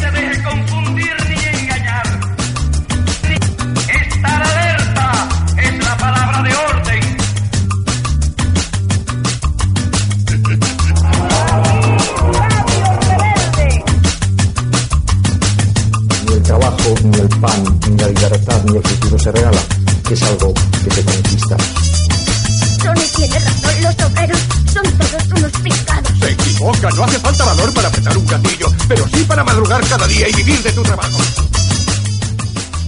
se deje confundir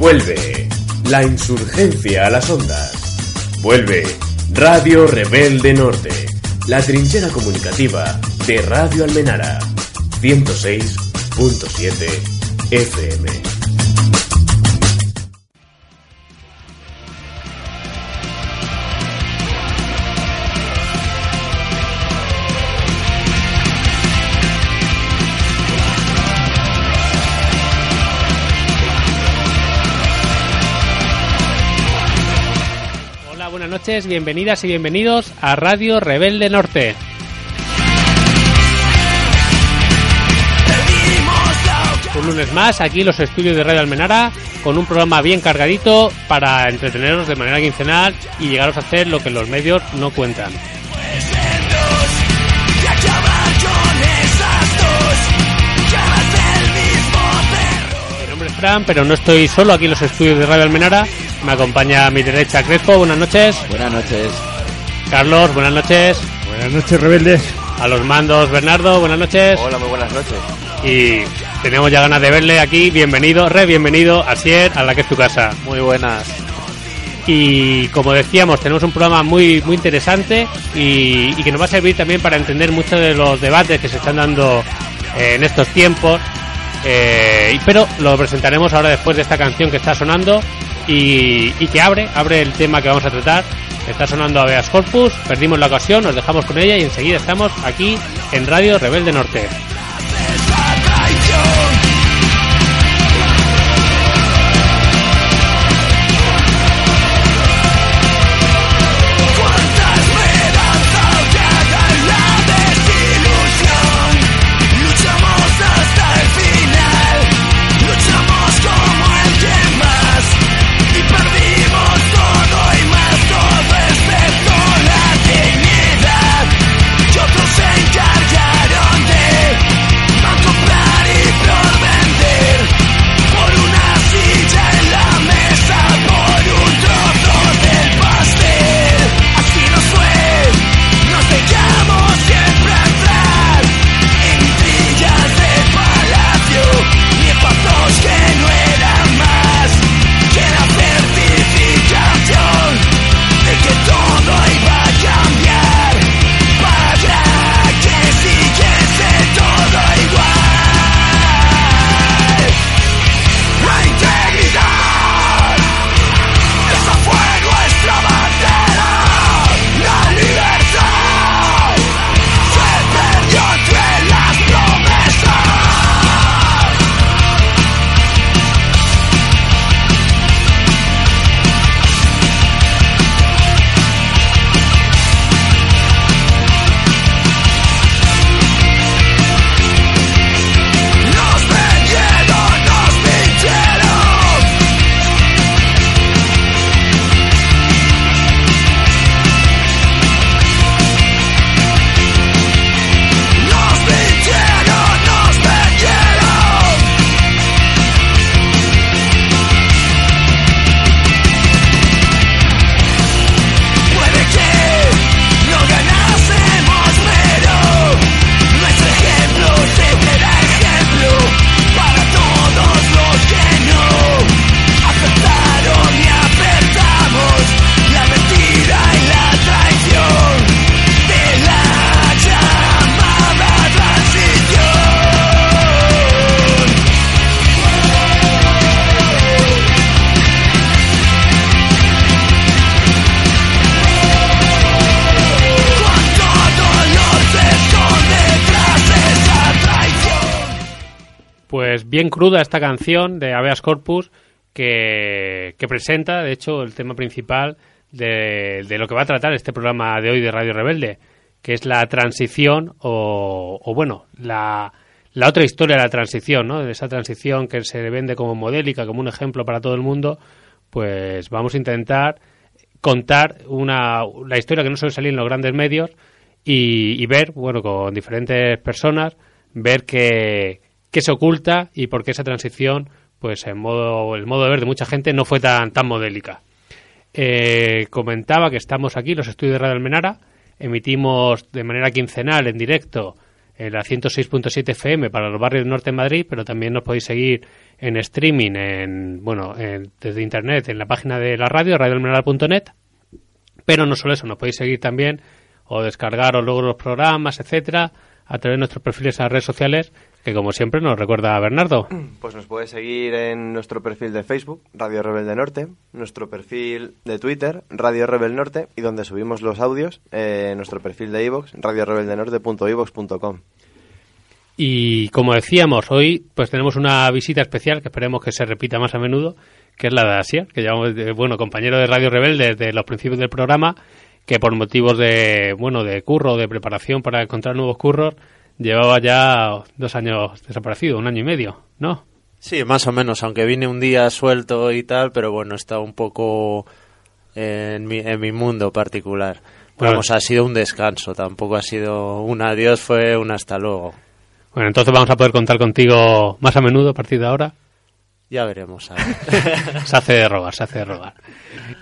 Vuelve la insurgencia a las ondas. Vuelve Radio Rebelde Norte, la trinchera comunicativa de Radio Almenara, 106.7 FM. Bienvenidas y bienvenidos a Radio Rebelde Norte. Un lunes más, aquí los estudios de Radio Almenara, con un programa bien cargadito para entreteneros de manera quincenal y llegaros a hacer lo que los medios no cuentan. Mi nombre es Fran, pero no estoy solo aquí en los estudios de Radio Almenara. Me acompaña a mi derecha Crespo, buenas noches. Buenas noches. Carlos, buenas noches. Buenas noches, rebeldes. A los mandos, Bernardo, buenas noches. Hola, muy buenas noches. Y tenemos ya ganas de verle aquí. Bienvenido, re bienvenido, Asier, a la que es tu casa. Muy buenas. Y como decíamos, tenemos un programa muy, muy interesante y, y que nos va a servir también para entender muchos de los debates que se están dando eh, en estos tiempos. Eh, y- pero lo presentaremos ahora después de esta canción que está sonando y, que abre, abre el tema que vamos a tratar. Está sonando Aveas Corpus, perdimos la ocasión, nos dejamos con ella y enseguida estamos aquí en Radio Rebelde Norte. Cruda esta canción de Habeas Corpus que, que presenta, de hecho, el tema principal de, lo que va a tratar este programa de hoy de Radio Rebelde, que es la transición o, o bueno, la, otra historia de la transición, ¿no? De esa transición que se vende como modélica, como un ejemplo para todo el mundo, pues vamos a intentar contar una, la historia que no suele salir en los grandes medios y, ver, bueno, con diferentes personas, ver qué, qué se oculta y por qué esa transición, pues en modo, el modo de ver de mucha gente no fue tan, tan modélica. Eh, comentaba que estamos aquí, los estudios de Radio Almenara, emitimos de manera quincenal en directo en la 106.7 FM para los barrios del norte de Madrid, pero también nos podéis seguir en streaming, en, bueno, desde internet, en la página de la radio, radioalmenara.net. Pero no solo eso, nos podéis seguir también o descargaros luego los programas, etcétera, a través de nuestros perfiles en las redes sociales, que como siempre nos recuerda a Bernardo. Pues nos puede seguir en nuestro perfil de Facebook, Radio Rebelde Norte, nuestro perfil de Twitter, Radio Rebel Norte, y donde subimos los audios, eh, nuestro perfil de iVoox, radiorebeldenorte.ivox.com. Y como decíamos, hoy pues tenemos una visita especial que esperemos que se repita más a menudo, que es la de Asia, que llevamos, bueno, compañero de Radio Rebelde desde los principios del programa, que por motivos de, bueno, de curro, de preparación para encontrar nuevos curros, llevaba ya dos años desaparecido, un año y medio, ¿no? Sí, más o menos, aunque vine un día suelto y tal, pero bueno, está un poco en mi, en mi mundo particular. Vamos, ha sido un descanso, tampoco ha sido un adiós, fue un hasta luego. Bueno, entonces vamos a poder contar contigo más a menudo a partir de ahora. Ya veremos. se hace de robar, se hace de robar.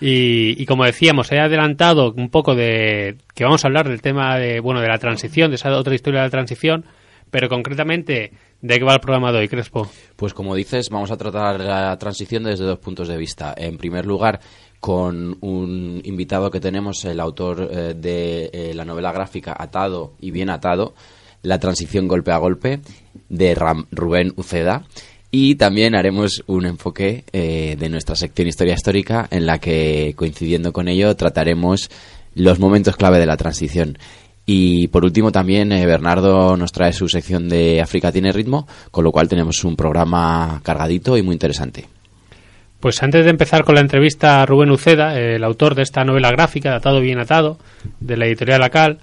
Y, como decíamos, he adelantado un poco de que vamos a hablar del tema de, bueno, de la transición, de esa otra historia de la transición, pero concretamente, ¿de qué va el programa de hoy, Crespo? Pues como dices, vamos a tratar la transición desde dos puntos de vista. En primer lugar, con un invitado que tenemos, el autor eh, de eh, la novela gráfica Atado y Bien Atado, La transición golpe a golpe, de Rubén Uceda. Y también haremos un enfoque eh, de nuestra sección Historia Histórica en la que, coincidiendo con ello, trataremos los momentos clave de la transición. Y por último también eh, Bernardo nos trae su sección de África tiene ritmo, con lo cual tenemos un programa cargadito y muy interesante. Pues antes de empezar con la entrevista a Rubén Uceda, el autor de esta novela gráfica, Atado bien atado, de la editorial Acal,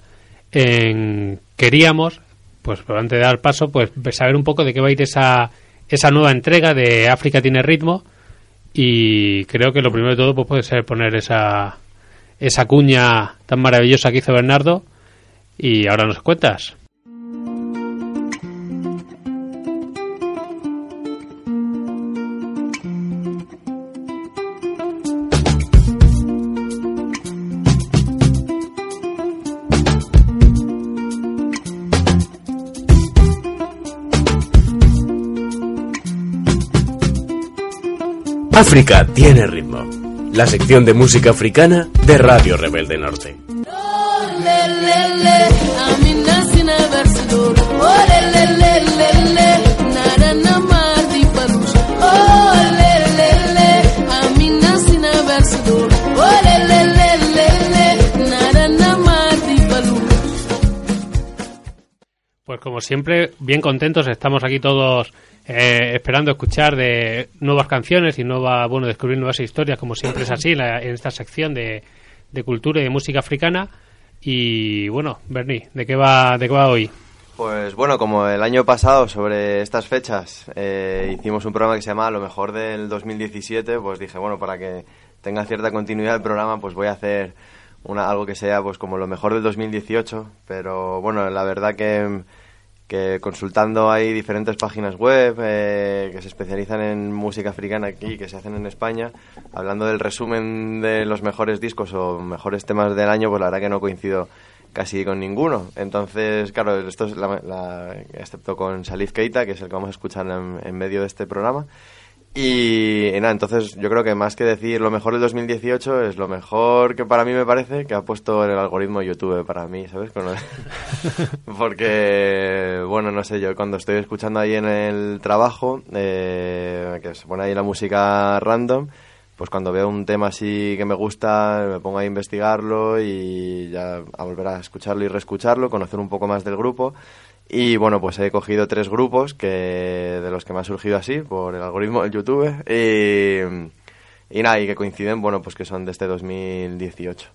queríamos, pues antes de dar paso, pues saber un poco de qué va a ir esa esa nueva entrega de África tiene ritmo y creo que lo primero de todo pues puede ser poner esa esa cuña tan maravillosa que hizo Bernardo y ahora nos cuentas. África tiene ritmo. La sección de música africana de Radio Rebelde Norte. Pues como siempre, bien contentos, estamos aquí todos eh, esperando escuchar de nuevas canciones y nueva, bueno, descubrir nuevas historias, como siempre es así en, esta sección de, de, cultura y de música africana. Y bueno, Bernie, ¿de qué va, de qué va hoy? Pues bueno, como el año pasado sobre estas fechas eh, hicimos un programa que se llama Lo mejor del 2017, pues dije, bueno, para que tenga cierta continuidad el programa, pues voy a hacer una, algo que sea pues como lo mejor del 2018, pero bueno, la verdad que que consultando hay diferentes páginas web eh, que se especializan en música africana aquí, que se hacen en España, hablando del resumen de los mejores discos o mejores temas del año, pues la verdad que no coincido casi con ninguno. Entonces, claro, esto es la, excepto con Salif Keita, que es el que vamos a escuchar en medio de este programa. Y, nada, entonces yo creo que más que decir lo mejor del 2018 es lo mejor que para mí me parece que ha puesto en el algoritmo YouTube para mí, ¿sabes? Porque, bueno, no sé, yo cuando estoy escuchando ahí en el trabajo, eh, que se pone ahí la música random, pues cuando veo un tema así que me gusta, me pongo a investigarlo y ya a volver a escucharlo y reescucharlo, conocer un poco más del grupo. Y bueno, pues he cogido tres grupos que de los que me ha surgido así por el algoritmo del YouTube y, y nada, y que coinciden, bueno, pues que son de este 2018.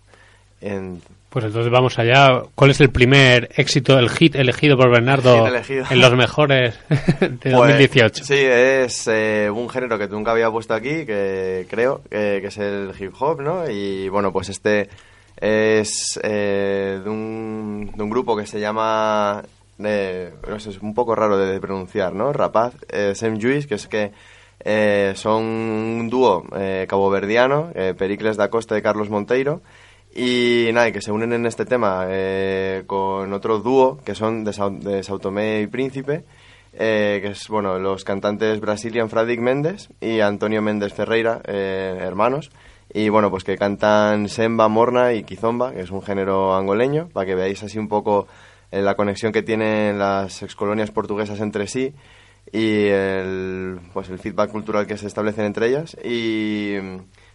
En, Pues entonces vamos allá. ¿Cuál es el primer éxito, el hit elegido por Bernardo elegido. en los mejores de Pues, 2018? Sí, es eh, un género que nunca había puesto aquí, que creo eh, que es el hip hop, ¿no? Y bueno, pues este es eh, de, un, de un grupo que se llama, es un poco raro de pronunciar, ¿no? Rapaz, eh, Sam Juice, que es que eh, son un dúo eh, caboverdiano, eh, Pericles da Costa y Carlos Monteiro, y nada, que se unen en este tema con otro dúo que son de, Sao, de Sao Tomé y Príncipe, que es bueno los cantantes Brazilian Fradic Méndez y Antonio Méndez Ferreira, hermanos. Y bueno, pues que cantan semba, morna y kizomba, que es un género angoleño, para que veáis así un poco la conexión que tienen las excolonias portuguesas entre sí y el, pues el feedback cultural que se establecen entre ellas. Y,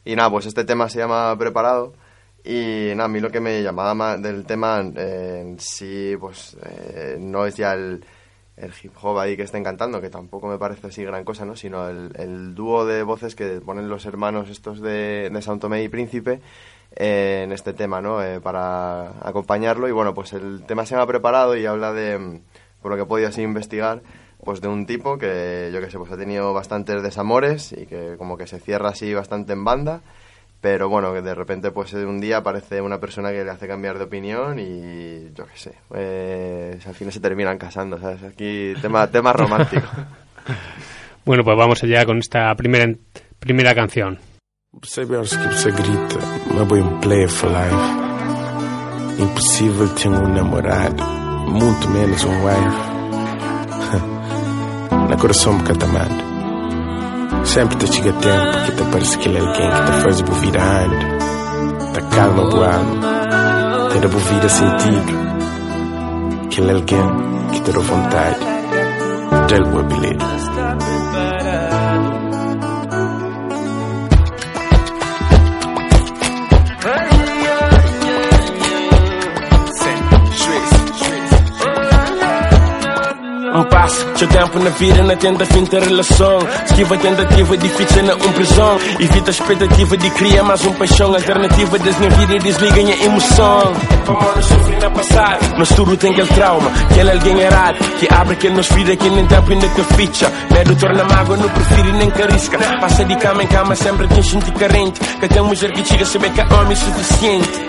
y nada, pues este tema se llama Preparado. Y nada, a mí lo que me llamaba más del tema eh, sí, pues eh, no es ya el, hip hop ahí que estén cantando, que tampoco me parece así gran cosa, ¿no? Sino el, dúo de voces que ponen los hermanos estos de, de Sao Tomé y Príncipe eh, en este tema, ¿no? Eh, para acompañarlo. Y bueno, pues el tema se llama Preparado y habla de, mm, por lo que he podido así investigar, pues de un tipo que, yo que sé, pues ha tenido bastantes desamores y que como que se cierra así bastante en banda pero bueno, que de repente pues un día aparece una persona que le hace cambiar de opinión y yo qué sé, pues al final se terminan casando, ¿sabes? Aquí tema, tema romántico. Bueno, pues vamos allá con esta primera, primera canción. Percebe aos que você grita, uma boa player for life. Impossível ter um namorado, muito menos um wife. Na coração me catamado. Sempre te chega tempo que te parece que ele é alguém que te faz ande. Te calma boa alma, ter a boa vida sentido. Que ele é alguém que te dá vontade. Boa bilhete. Passo, seu tempo na vida, na tenta finta relação. Esquiva a tentativa, difícil na um prisão. Evita a expectativa de criar mais um paixão. Alternativa das minha vida e desliga a emoção. Vamos sofrer na passada. Mas tudo tem aquele trauma, que ele é alguém errado. Que abre aquele nos vida que nem tempo ainda que ficha. Medo torna mágoa, não prefiro nem que arrisca. Passa de cama em cama, sempre tem gente carente. Que tem mulher que chega a saber que é homem suficiente.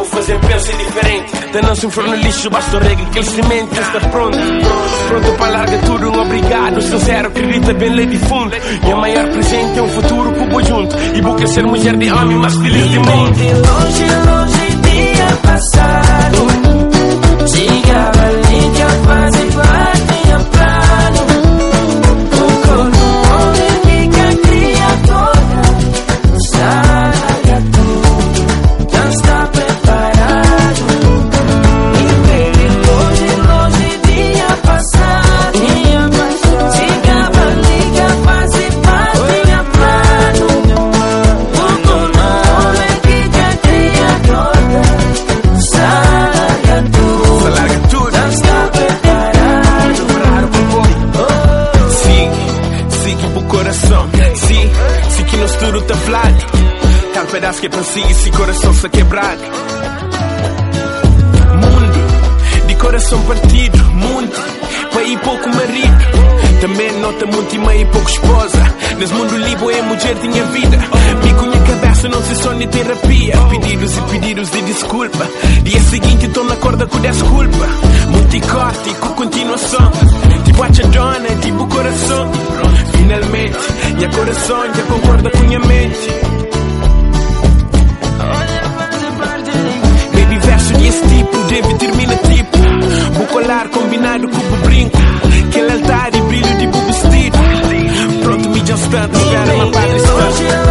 Vou fazer pensar diferente. De não se for no lixo, basta o reggae que ele semente. Está pronto, pronto para largar tudo. Um obrigado, sincero, acredita bem, lei de fundo. E a maior presente é um futuro que vou junto. E vou ser mulher de homem, mais feliz de mundo. longe, longe, dia passado. Chegava ali que a fase batia plano. É pra seguir se coração se quebrar. Mundo, de coração partido. Mundo, para ir pouco marido. Também nota muito e meio pouco esposa. Nesse mundo livre é mulher tinha vida. Bico minha cabeça não se só de terapia. Pedidos e pedidos de desculpa. Dia seguinte estou na corda com desculpa. Multicorte com continuação. Tipo a dona, tipo coração. Finalmente, minha coração já concorda com minha mente. Desse tipo, deve termina tipo. Vou colar combinado com o brinco. Aquele altar e brilho de bu vestido. Pronto, me já está, espera uma padre Longe,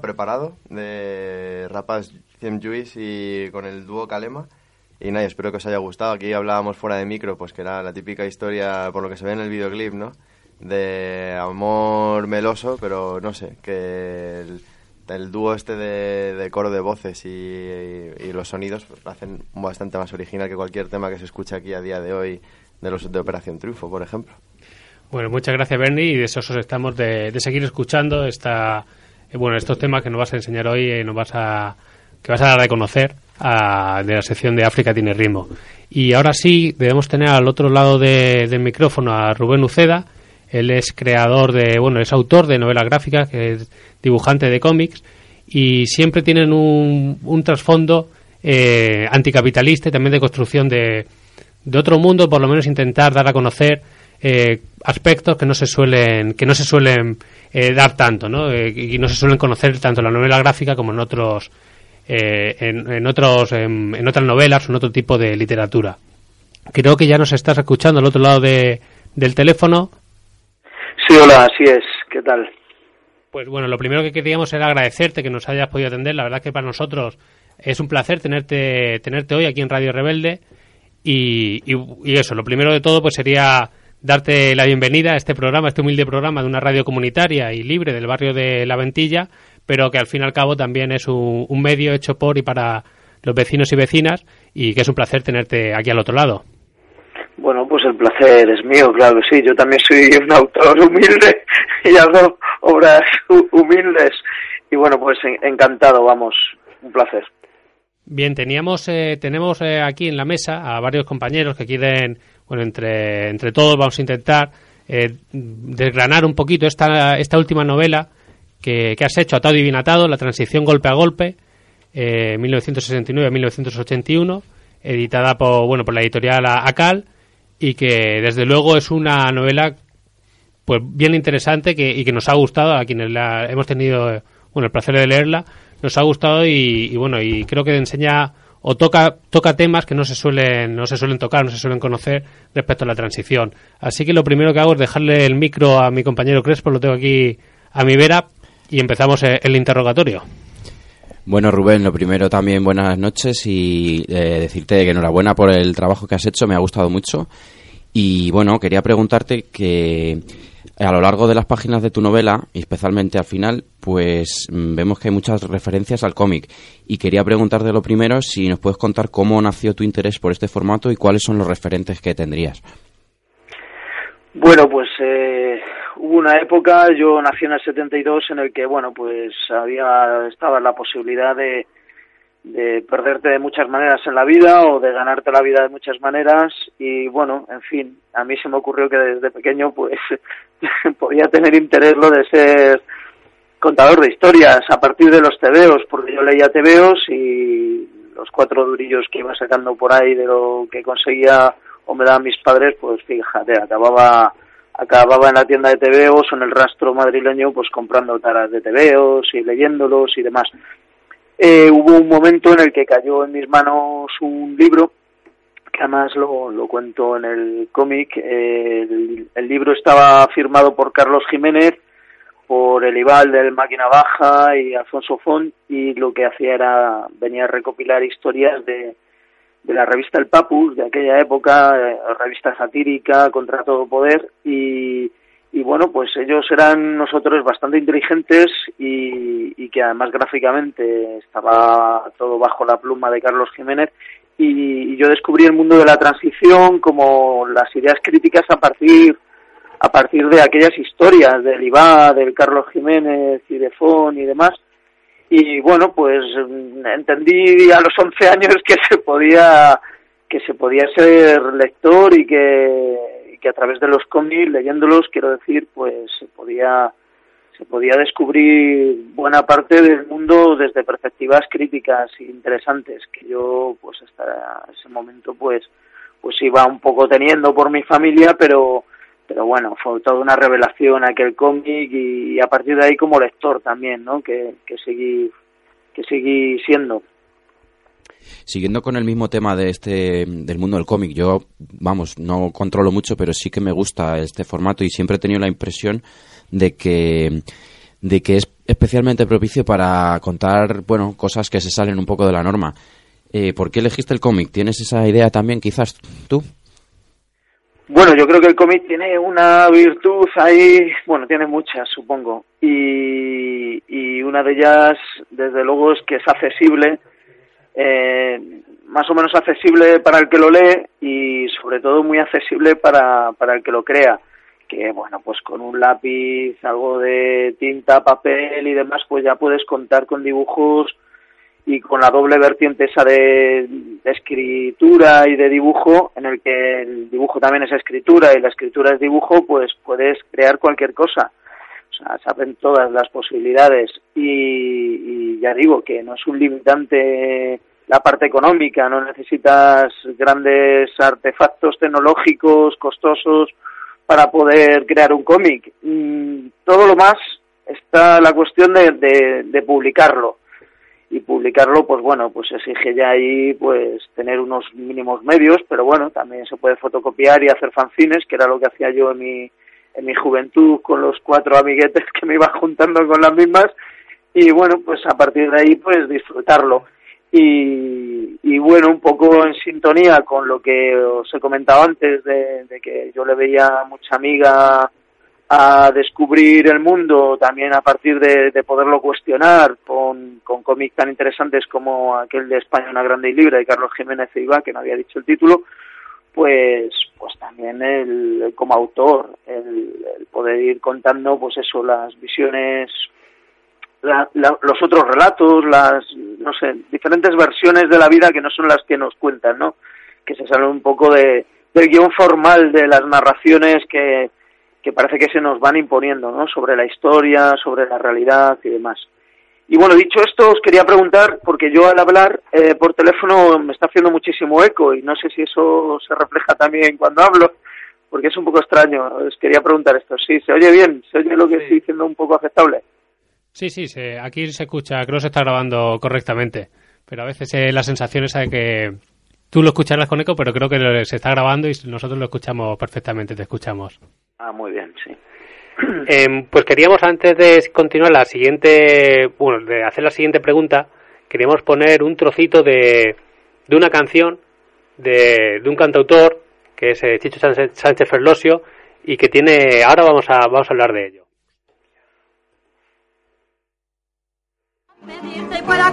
preparado de Rapas 100 Juice y con el dúo Kalema. Y nada, espero que os haya gustado. Aquí hablábamos fuera de micro, pues que era la típica historia, por lo que se ve en el videoclip, ¿no? De amor meloso, pero no sé, que el, el dúo este de, de coro de voces y, y los sonidos pues, hacen bastante más original que cualquier tema que se escucha aquí a día de hoy de los de Operación Triunfo, por ejemplo. Bueno, muchas gracias Bernie y deseosos estamos de, de seguir escuchando esta, eh, bueno, estos temas que nos vas a enseñar hoy y nos vas a, que vas a dar a conocer de la sección de África tiene ritmo. Y ahora sí, debemos tener al otro lado de- del micrófono a Rubén Uceda. Él es creador de, bueno, es autor de novelas gráficas, que es dibujante de cómics y siempre tienen un, un trasfondo eh, anticapitalista y también de construcción de, de otro mundo, por lo menos intentar dar a conocer eh, aspectos que no se suelen que no se suelen eh, dar tanto, ¿no? Eh, y no se suelen conocer tanto en la novela gráfica como en otros eh, en, en otros en, en otras novelas o en otro tipo de literatura. Creo que ya nos estás escuchando al otro lado de, del teléfono. Sí, hola, así es. ¿Qué tal? Pues bueno, lo primero que queríamos era agradecerte que nos hayas podido atender. La verdad que para nosotros es un placer tenerte, tenerte hoy aquí en Radio Rebelde. Y, y- y eso, lo primero de todo pues sería darte la bienvenida a este programa, a este humilde programa de una radio comunitaria y libre del barrio de La Ventilla, pero que al fin y al cabo también es un, un medio hecho por y para los vecinos y vecinas y que es un placer tenerte aquí al otro lado. Bueno, pues el placer es mío, claro que sí. Yo también soy un autor humilde y hago obras hu- humildes. Y bueno, pues en- encantado, vamos. Un placer. Bien, teníamos, eh, tenemos eh, aquí en la mesa a varios compañeros que quieren, bueno, entre, entre todos vamos a intentar eh, desgranar un poquito esta, esta última novela que, que has hecho, Atado y Bien Atado, la transición golpe a golpe, eh, 1969-1981, editada por, bueno, por la editorial ACAL, y que desde luego es una novela pues bien interesante que, y que nos ha gustado a quienes la hemos tenido eh, bueno el placer de leerla nos ha gustado y bueno y creo que enseña o toca toca temas que no se suelen no se suelen tocar no se suelen conocer respecto a la transición así que lo primero que hago es dejarle el micro a mi compañero Crespo lo tengo aquí a mi vera y empezamos eh, el interrogatorio Bueno, Rubén, lo primero también buenas noches y eh, decirte que enhorabuena por el trabajo que has hecho, me ha gustado mucho. Y bueno, quería preguntarte que a lo largo de las páginas de tu novela, especialmente al final, pues mm, vemos que hay muchas referencias al cómic. Y quería preguntarte lo primero si nos puedes contar cómo nació tu interés por este formato y cuáles son los referentes que tendrías. Bueno, pues eh, hubo una época, yo nací en el 72, en el que, bueno, pues había, estaba la posibilidad de, de perderte de muchas maneras en la vida o de ganarte la vida de muchas maneras y, bueno, en fin, a mí se me ocurrió que desde pequeño, pues, podía tener interés lo de ser contador de historias a partir de los tebeos, porque yo leía tebeos y los cuatro durillos que iba sacando por ahí de lo que conseguía o me daban mis padres, pues fíjate, acababa acababa en la tienda de tebeos o en el rastro madrileño pues comprando taras de tebeos y leyéndolos y demás. Eh, hubo un momento en el que cayó en mis manos un libro que además lo, lo cuento en el cómic. eh, el, libro estaba firmado por Carlos Jiménez, por el Ibal del Máquina Baja y Alfonso Font y lo que hacía era venía a recopilar historias de, de la revista El Papus de aquella época, eh, revista satírica contra todo poder y, y bueno, pues ellos eran nosotros bastante inteligentes y, y que además gráficamente estaba todo bajo la pluma de Carlos Jiménez y, y yo descubrí el mundo de la transición como las ideas críticas a partir a partir de aquellas historias del IBA, del Carlos Jiménez y de Fon y demás. Y bueno, pues entendí a los 11 años que se podía que se podía ser lector y que, que a través de los cómics, leyéndolos, quiero decir, pues se podía se podía descubrir buena parte del mundo desde perspectivas críticas e interesantes que yo pues hasta ese momento pues pues iba un poco teniendo por mi familia pero pero bueno, fue toda una revelación aquel cómic y, a partir de ahí como lector también, ¿no? Que, que seguí que seguí siendo. Siguiendo con el mismo tema de este del mundo del cómic, yo vamos, no controlo mucho, pero sí que me gusta este formato y siempre he tenido la impresión de que de que es especialmente propicio para contar, bueno, cosas que se salen un poco de la norma. Eh, ¿Por qué elegiste el cómic? ¿Tienes esa idea también, quizás tú? Bueno, yo creo que el cómic tiene una virtud ahí, bueno, tiene muchas, supongo, y, y una de ellas, desde luego, es que es accesible, eh, más o menos accesible para el que lo lee y sobre todo muy accesible para, para el que lo crea, que bueno, pues con un lápiz, algo de tinta, papel y demás, pues ya puedes contar con dibujos y con la doble vertiente esa de, de, escritura y de dibujo, en el que el dibujo también es escritura y la escritura es dibujo, pues puedes crear cualquier cosa. O sea, se abren todas las posibilidades y, ya digo que no es un limitante la parte económica, no necesitas grandes artefactos tecnológicos costosos para poder crear un cómic. Mm, todo lo más está la cuestión de, de, de publicarlo y publicarlo pues bueno pues exige ya ahí pues tener unos mínimos medios pero bueno también se puede fotocopiar y hacer fanzines que era lo que hacía yo en mi en mi juventud con los cuatro amiguetes que me iba juntando con las mismas y bueno pues a partir de ahí pues disfrutarlo. Y, y bueno un poco en sintonía con lo que os he comentado antes de, que yo le veía mucha amiga a descubrir el mundo también a partir de, de poderlo cuestionar con, con cómics tan interesantes como aquel de España una grande y libre de Carlos Jiménez Iba que no había dicho el título pues pues también el, como autor el, poder ir contando pues eso las visiones la, la, los otros relatos las no sé diferentes versiones de la vida que no son las que nos cuentan no que se salen un poco de del guion formal de las narraciones que que parece que se nos van imponiendo, ¿no? Sobre la historia, sobre la realidad y demás. Y bueno, dicho esto, os quería preguntar, porque yo al hablar eh, por teléfono me está haciendo muchísimo eco y no sé si eso se refleja también cuando hablo, porque es un poco extraño. Os quería preguntar esto. Sí, ¿se oye bien? ¿Se oye lo que sí. estoy diciendo un poco aceptable? Sí, sí, se, aquí se escucha, creo que se está grabando correctamente, pero a veces eh, la sensación es de que tú lo escucharás con eco, pero creo que se está grabando y nosotros lo escuchamos perfectamente, te escuchamos. Ah, muy bien, sí. Eh, pues queríamos antes de continuar la siguiente, bueno, de hacer la siguiente pregunta, queríamos poner un trocito de, de una canción de, de un cantautor que es eh, Chicho Sánchez, Sánchez Ferlosio y que tiene, ahora vamos a, vamos a hablar de ello.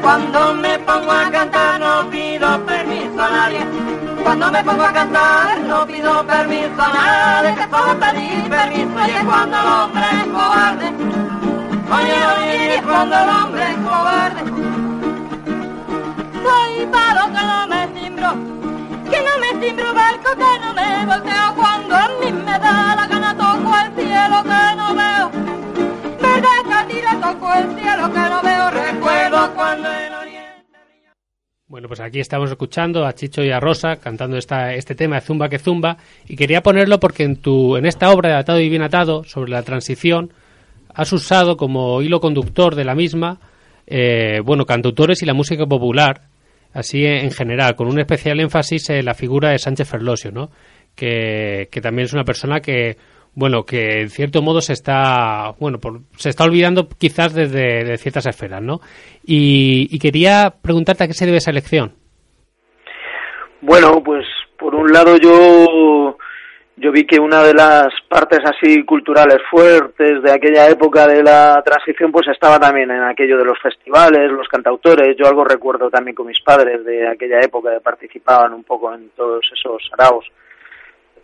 Cuando me pongo a cantar no pido permiso a nadie. Cuando me pongo a cantar no pido permiso a nadie. Que solo pedir permiso y es cuando el hombre es cobarde. Oye, oye, y es cuando el hombre es cobarde. Soy palo que no me cimbro, que no me cimbro barco, que no me volteo cuando a mí me da la gana toco el cielo que no veo. Verdad que a ti le toco el cielo que no veo, recuerdo cuando bueno, pues aquí estamos escuchando a Chicho y a Rosa cantando esta, este tema de Zumba que Zumba y quería ponerlo porque en, tu, en esta obra de Atado y Bien Atado sobre la transición has usado como hilo conductor de la misma, eh, bueno, cantautores y la música popular, así en general, con un especial énfasis en la figura de Sánchez Ferlosio, ¿no? Que, que también es una persona que, bueno, que en cierto modo se está, bueno, por, se está olvidando quizás desde de ciertas esferas, ¿no? Y, quería preguntarte a qué se debe esa elección. Bueno, pues por un lado yo yo vi que una de las partes así culturales fuertes de aquella época de la transición pues estaba también en aquello de los festivales, los cantautores, yo algo recuerdo también con mis padres de aquella época que participaban un poco en todos esos araos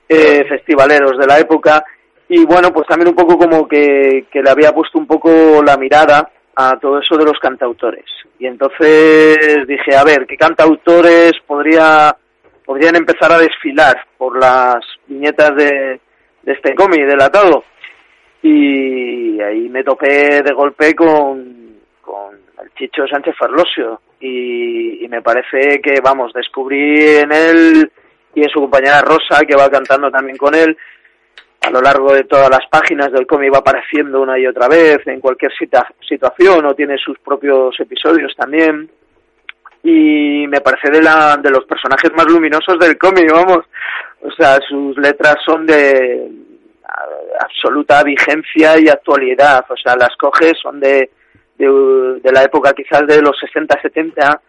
eh, festivaleros de la época y bueno pues también un poco como que, que le había puesto un poco la mirada a todo eso de los cantautores y entonces dije a ver qué cantautores podría podrían empezar a desfilar por las viñetas de, de este cómic delatado. Y ahí me topé de golpe con, con el Chicho Sánchez Ferlosio y, y me parece que, vamos, descubrí en él y en su compañera Rosa, que va cantando también con él, a lo largo de todas las páginas del cómic va apareciendo una y otra vez en cualquier situación o tiene sus propios episodios también y me parece de, la, de los personajes más luminosos del cómic, vamos. O sea, sus letras son de absoluta vigencia y actualidad. O sea, las coges, son de, de, de la época quizás de los 60, 70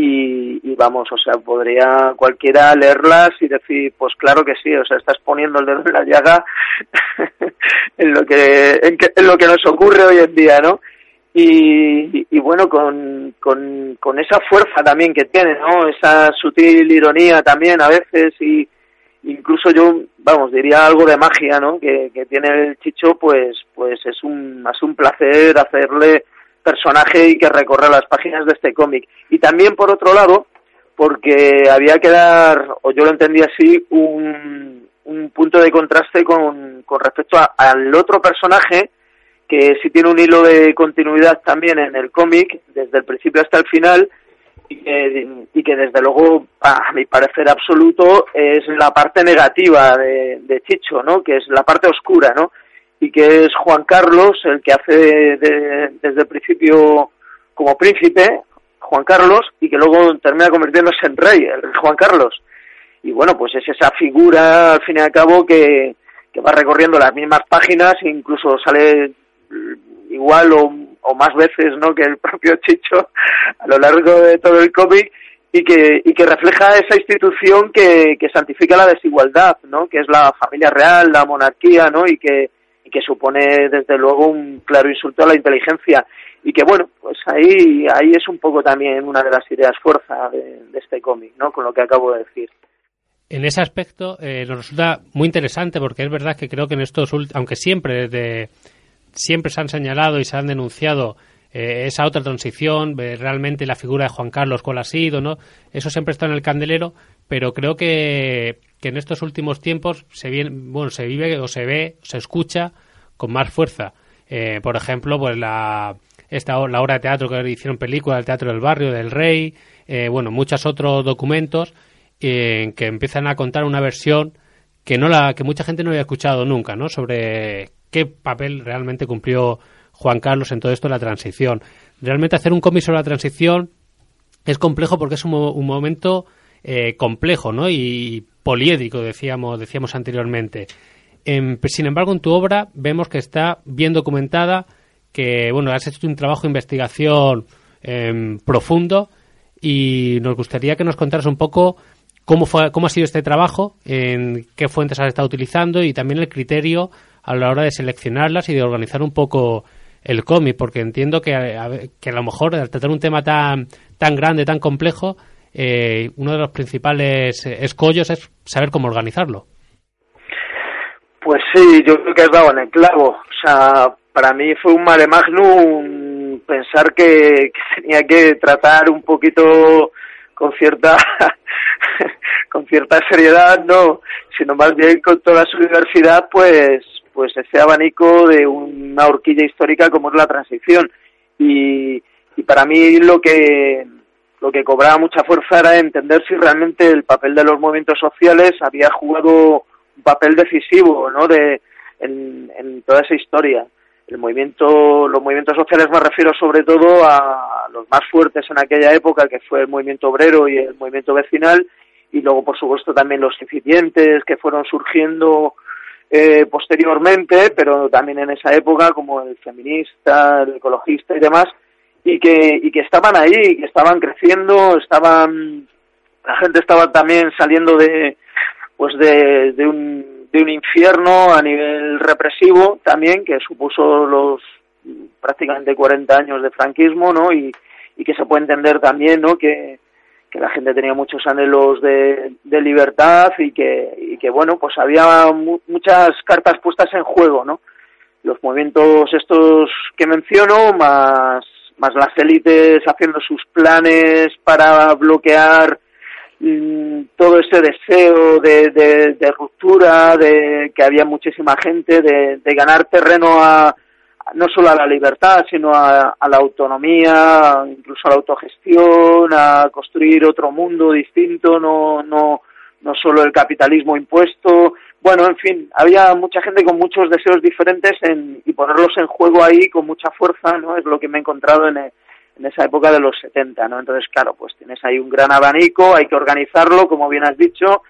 y, y, vamos, o sea, podría cualquiera leerlas y decir, pues claro que sí, o sea, estás poniendo el dedo en la llaga en lo que en, que, en lo que nos ocurre hoy en día, ¿no? Y, y, bueno, con, con, con, esa fuerza también que tiene, ¿no? Esa sutil ironía también a veces y incluso yo, vamos, diría algo de magia, ¿no? Que, que tiene el Chicho, pues, pues es un, es un placer hacerle personaje y que recorra las páginas de este cómic. Y también, por otro lado, porque había que dar, o yo lo entendí así, un, un punto de contraste con, con respecto a, al otro personaje que sí tiene un hilo de continuidad también en el cómic, desde el principio hasta el final, y que, y que desde luego, a mi parecer absoluto, es la parte negativa de, de Chicho, ¿no? Que es la parte oscura, ¿no? Y que es Juan Carlos el que hace de, desde el principio como príncipe, Juan Carlos, y que luego termina convirtiéndose en rey, el Juan Carlos. Y bueno, pues es esa figura, al fin y al cabo, que, que va recorriendo las mismas páginas, incluso sale igual o, o, más veces no que el propio Chicho a lo largo de todo el cómic y que, y que refleja esa institución que, que santifica la desigualdad, ¿no? que es la familia real, la monarquía, ¿no? y que, y que supone desde luego un claro insulto a la inteligencia y que bueno, pues ahí, ahí es un poco también una de las ideas fuerza de, de este cómic, ¿no? con lo que acabo de decir en ese aspecto eh, nos resulta muy interesante porque es verdad que creo que en estos aunque siempre desde siempre se han señalado y se han denunciado eh, esa otra transición, realmente la figura de Juan Carlos cuál ha sido, ¿no? Eso siempre está en el candelero, pero creo que, que en estos últimos tiempos se viene, bueno, se vive o se ve, se escucha con más fuerza. Eh, por ejemplo, pues la esta la obra de teatro que hicieron película, el Teatro del Barrio, del Rey, eh, bueno, muchos otros documentos eh, que empiezan a contar una versión que no la que mucha gente no había escuchado nunca, ¿no? Sobre qué papel realmente cumplió Juan Carlos en todo esto de la transición. Realmente hacer un cómic sobre la transición es complejo porque es un, un momento eh, complejo ¿no? y poliédrico, decíamos, decíamos anteriormente. En, sin embargo, en tu obra vemos que está bien documentada, que bueno, has hecho un trabajo de investigación eh, profundo y nos gustaría que nos contaras un poco cómo, fue, cómo ha sido este trabajo, en qué fuentes has estado utilizando y también el criterio a la hora de seleccionarlas y de organizar un poco el cómic, porque entiendo que a, que a lo mejor al tratar un tema tan, tan grande, tan complejo, eh, uno de los principales escollos es saber cómo organizarlo. Pues sí, yo creo que has dado en el clavo. O sea, para mí fue un mare magnum pensar que, que tenía que tratar un poquito con cierta con cierta seriedad, no, sino más bien con toda su diversidad, pues pues ese abanico de una horquilla histórica como es la transición. Y, y para mí lo que lo que cobraba mucha fuerza era entender si realmente el papel de los movimientos sociales había jugado un papel decisivo no de en, toda esa historia. El movimiento los movimientos sociales me refiero sobre todo a los más fuertes en aquella época que fue el movimiento obrero y el movimiento vecinal y luego por supuesto también los incipientes que fueron surgiendo eh, posteriormente, pero también en esa época, como el feminista, el ecologista y demás, y que, y que estaban ahí, que estaban creciendo, estaban, la gente estaba también saliendo de, pues de, de un, de un infierno a nivel represivo también, que supuso los prácticamente 40 años de franquismo, ¿no? Y, y que se puede entender también, ¿no? Que, que la gente tenía muchos anhelos de, libertad y que, bueno, pues había muchas cartas puestas en juego, ¿no? Los movimientos estos que menciono, más, más las élites haciendo sus planes para bloquear mm, todo ese deseo de, de, ruptura, de que había muchísima gente, de ganar terreno a, no solo a la libertad, sino a, a, la autonomía, incluso a la autogestión, a construir otro mundo distinto, no, no, no solo el capitalismo impuesto. Bueno, en fin, había mucha gente con muchos deseos diferentes en, y ponerlos en juego ahí con mucha fuerza, ¿no? Es lo que me he encontrado en, en esa época de los 70, ¿no? Entonces, claro, pues tienes ahí un gran abanico, hay que organizarlo, como bien has dicho,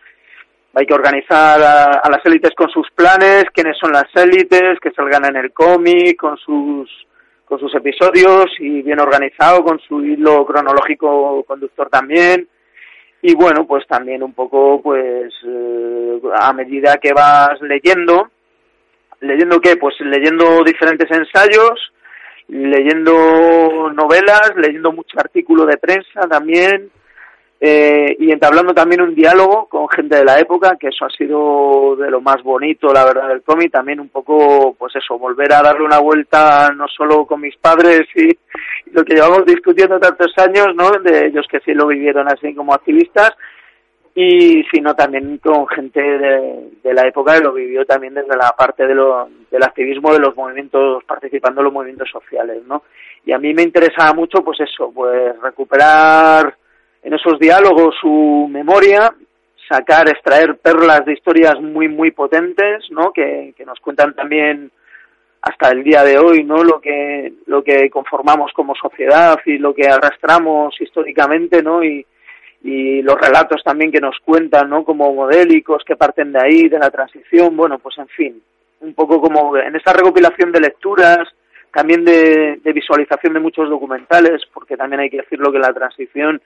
hay que organizar a, a, las élites con sus planes, quiénes son las élites, que salgan en el cómic, con sus con sus episodios y bien organizado, con su hilo cronológico conductor también. Y bueno, pues también un poco, pues eh, a medida que vas leyendo, leyendo qué, pues leyendo diferentes ensayos, leyendo novelas, leyendo mucho artículo de prensa también, eh, y entablando también un diálogo con gente de la época, que eso ha sido de lo más bonito, la verdad, del cómic, también un poco, pues eso, volver a darle una vuelta no solo con mis padres y, lo que llevamos discutiendo tantos años, ¿no?, de ellos que sí lo vivieron así como activistas, y sino también con gente de, de la época que lo vivió también desde la parte de lo, del activismo de los movimientos, participando en los movimientos sociales, ¿no? Y a mí me interesaba mucho, pues eso, pues recuperar en esos diálogos su memoria, sacar, extraer perlas de historias muy, muy potentes, ¿no? Que, que nos cuentan también hasta el día de hoy, ¿no? Lo que, lo que conformamos como sociedad y lo que arrastramos históricamente, ¿no? Y, y los relatos también que nos cuentan, ¿no? Como modélicos que parten de ahí, de la transición, bueno, pues en fin, un poco como en esta recopilación de lecturas, también de, de visualización de muchos documentales, porque también hay que decirlo que la transición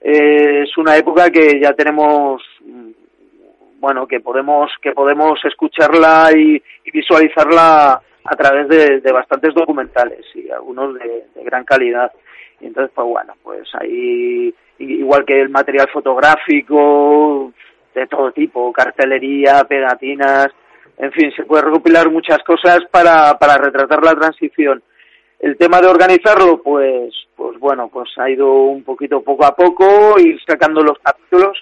es una época que ya tenemos bueno que podemos que podemos escucharla y, visualizarla a través de, de, bastantes documentales y algunos de, de, gran calidad. Y entonces pues bueno pues ahí igual que el material fotográfico de todo tipo cartelería pegatinas en fin se puede recopilar muchas cosas para para retratar la transición el tema de organizarlo, pues, pues bueno, pues ha ido un poquito poco a poco, ir sacando los capítulos.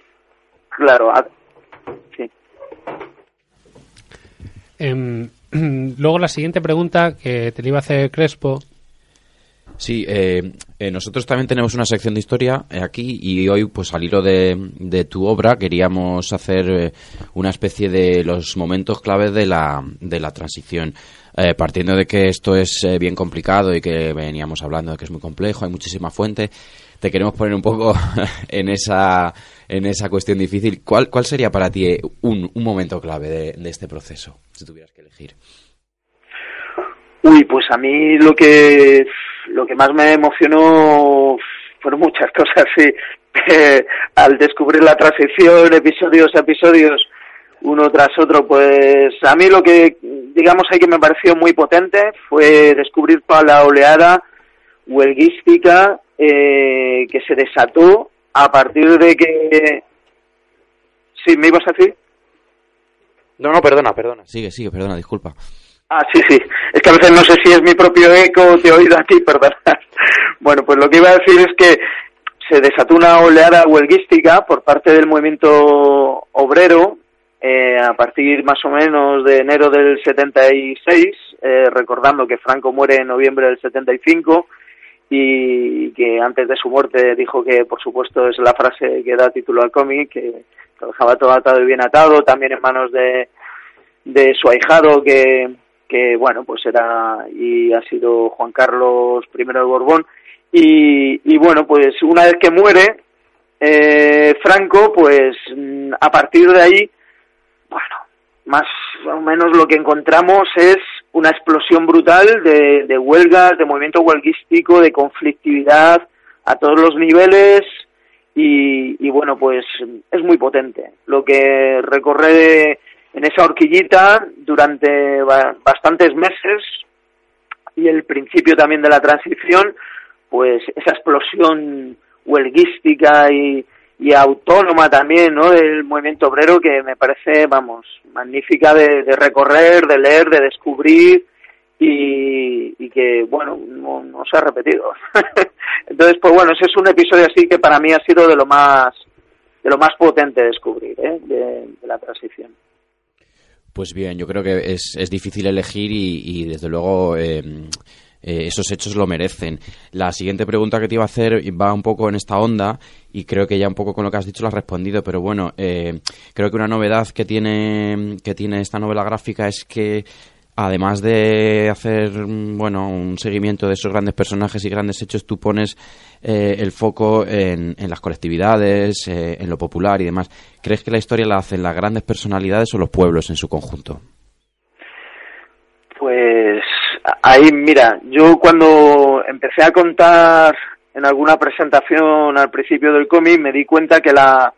Claro, a, sí. Eh, luego la siguiente pregunta que te iba a hacer Crespo. Sí, eh, eh, nosotros también tenemos una sección de historia eh, aquí y hoy, pues al hilo de, de tu obra, queríamos hacer eh, una especie de los momentos claves de la, de la transición. Eh, partiendo de que esto es eh, bien complicado y que veníamos hablando de que es muy complejo, hay muchísima fuente, te queremos poner un poco en esa en esa cuestión difícil. ¿Cuál, cuál sería para ti un, un momento clave de, de este proceso, si tuvieras que elegir? Uy, pues a mí lo que lo que más me emocionó fueron muchas cosas, sí. al descubrir la transición, episodios a episodios, uno tras otro, pues a mí lo que, digamos, ahí que me pareció muy potente fue descubrir toda la oleada huelguística eh, que se desató a partir de que... ¿Sí, me ibas a decir? No, no, perdona, perdona. Sigue, sigue, perdona, disculpa. Ah, sí, sí. Es que a veces no sé si es mi propio eco o te he oído aquí, perdona. Bueno, pues lo que iba a decir es que se desató una oleada huelguística por parte del movimiento obrero eh, a partir más o menos de enero del 76, eh, recordando que Franco muere en noviembre del 75 y que antes de su muerte dijo que, por supuesto, es la frase que da título al cómic, que lo dejaba todo atado y bien atado, también en manos de, de su ahijado, que, que, bueno, pues era y ha sido Juan Carlos I de Borbón. Y, y bueno, pues una vez que muere eh, Franco, pues a partir de ahí bueno, más o menos lo que encontramos es una explosión brutal de, de huelgas, de movimiento huelguístico, de conflictividad a todos los niveles y, y bueno, pues es muy potente. Lo que recorre en esa horquillita durante ba- bastantes meses y el principio también de la transición, pues esa explosión huelguística y, y autónoma también, ¿no? Del movimiento obrero que me parece, vamos, magnífica de, recorrer, de leer, de descubrir y, y que, bueno, no, se ha repetido. Entonces, pues bueno, ese es un episodio así que para mí ha sido de lo más de lo más potente de descubrir, ¿eh? de, de la transición. Pues bien, yo creo que es, es difícil elegir y, y, desde luego eh, eh, esos hechos lo merecen. La siguiente pregunta que te iba a hacer va un poco en esta onda y creo que ya un poco con lo que has dicho lo has respondido, pero bueno, eh, creo que una novedad que tiene, que tiene esta novela gráfica es que además de hacer mm, bueno un seguimiento de esos grandes personajes y grandes hechos, tú pones eh, el foco en, las colectividades, en lo popular y demás. ¿Crees que la historia la hacen las grandes personalidades o los pueblos en su conjunto? Pues ahí, mira, yo cuando empecé a contar en alguna presentación al principio del cómic me di cuenta que la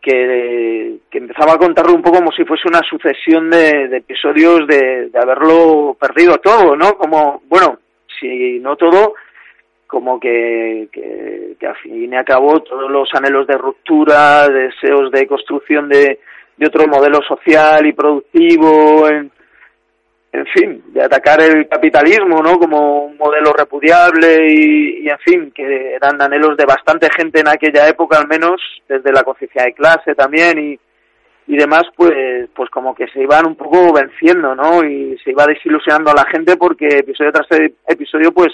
que, empezaba a contarlo un poco como si fuese una sucesión de, episodios de, de haberlo perdido todo, ¿no? Como, bueno, si no todo, como que, que, que al fin y al cabo todos los anhelos de ruptura, deseos de construcción de, de otro modelo social y productivo, en, en fin, de atacar el capitalismo, ¿no? Como un modelo repudiable y, y, en fin, que eran anhelos de bastante gente en aquella época, al menos, desde la conciencia de clase también y, y demás, pues, pues como que se iban un poco venciendo, ¿no? Y se iba desilusionando a la gente porque episodio tras episodio, pues,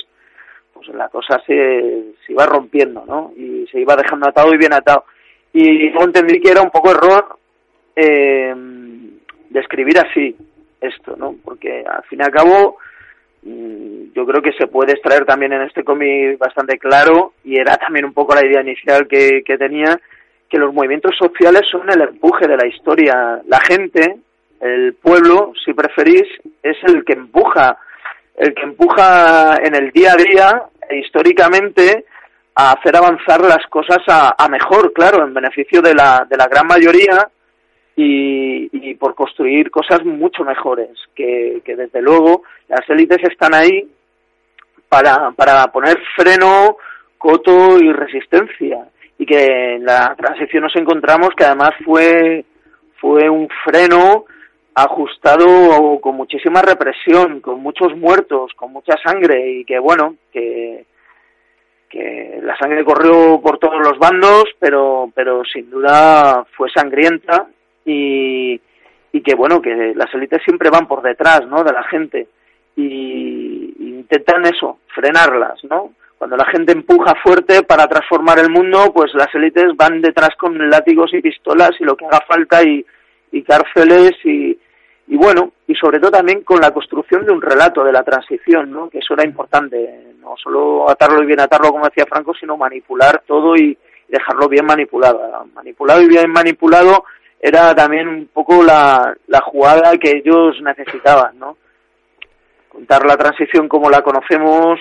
pues la cosa se, se iba rompiendo, ¿no? Y se iba dejando atado y bien atado. Y yo entendí que era un poco error eh, de escribir así, esto, ¿no? Porque al fin y al cabo mm, yo creo que se puede extraer también en este cómic bastante claro y era también un poco la idea inicial que, que tenía que los movimientos sociales son el empuje de la historia. La gente, el pueblo, si preferís, es el que empuja, el que empuja en el día a día e históricamente a hacer avanzar las cosas a, a mejor, claro, en beneficio de la, de la gran mayoría y, por construir cosas mucho mejores, que, que, desde luego las élites están ahí para, para poner freno, coto y resistencia. Y que en la transición nos encontramos que además fue, fue un freno ajustado con muchísima represión, con muchos muertos, con mucha sangre y que bueno, que, que la sangre corrió por todos los bandos, pero, pero sin duda fue sangrienta y, y que bueno que las élites siempre van por detrás no de la gente y, intentan eso frenarlas no cuando la gente empuja fuerte para transformar el mundo pues las élites van detrás con látigos y pistolas y lo que haga falta y, y cárceles y, y bueno y sobre todo también con la construcción de un relato de la transición no que eso era importante no solo atarlo y bien atarlo como decía Franco sino manipular todo y dejarlo bien manipulado manipulado y bien manipulado era también un poco la, la jugada que ellos necesitaban, ¿no? Contar la transición como la conocemos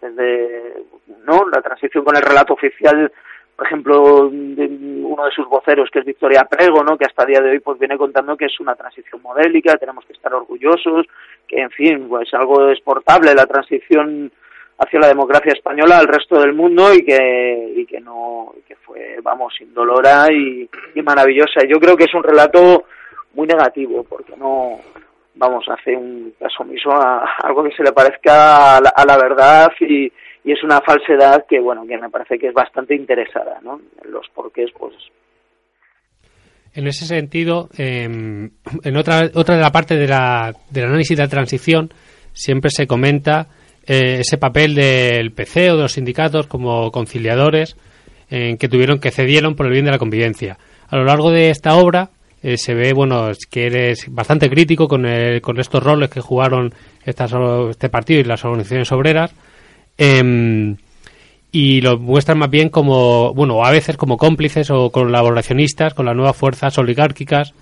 desde, ¿no? La transición con el relato oficial, por ejemplo, de uno de sus voceros, que es Victoria Prego, ¿no? Que hasta día de hoy pues viene contando que es una transición modélica, tenemos que estar orgullosos, que en fin, pues algo exportable la transición hacia la democracia española al resto del mundo y que, y que no que fue vamos indolora y, maravillosa. Yo creo que es un relato muy negativo porque no vamos hace un caso omiso a algo que se le parezca a la, a la verdad y, es una falsedad que bueno que me parece que es bastante interesada no los porqués pues en ese sentido eh, en otra otra de la parte de la del análisis de la transición siempre se comenta eh, ese papel del PC o de los sindicatos como conciliadores eh, que tuvieron que cedieron por el bien de la convivencia. A lo largo de esta obra eh, se ve bueno que eres bastante crítico con, el, con estos roles que jugaron estas, este partido y las organizaciones obreras em, y lo muestran más bien como bueno a veces como cómplices o colaboracionistas con las nuevas fuerzas oligárquicas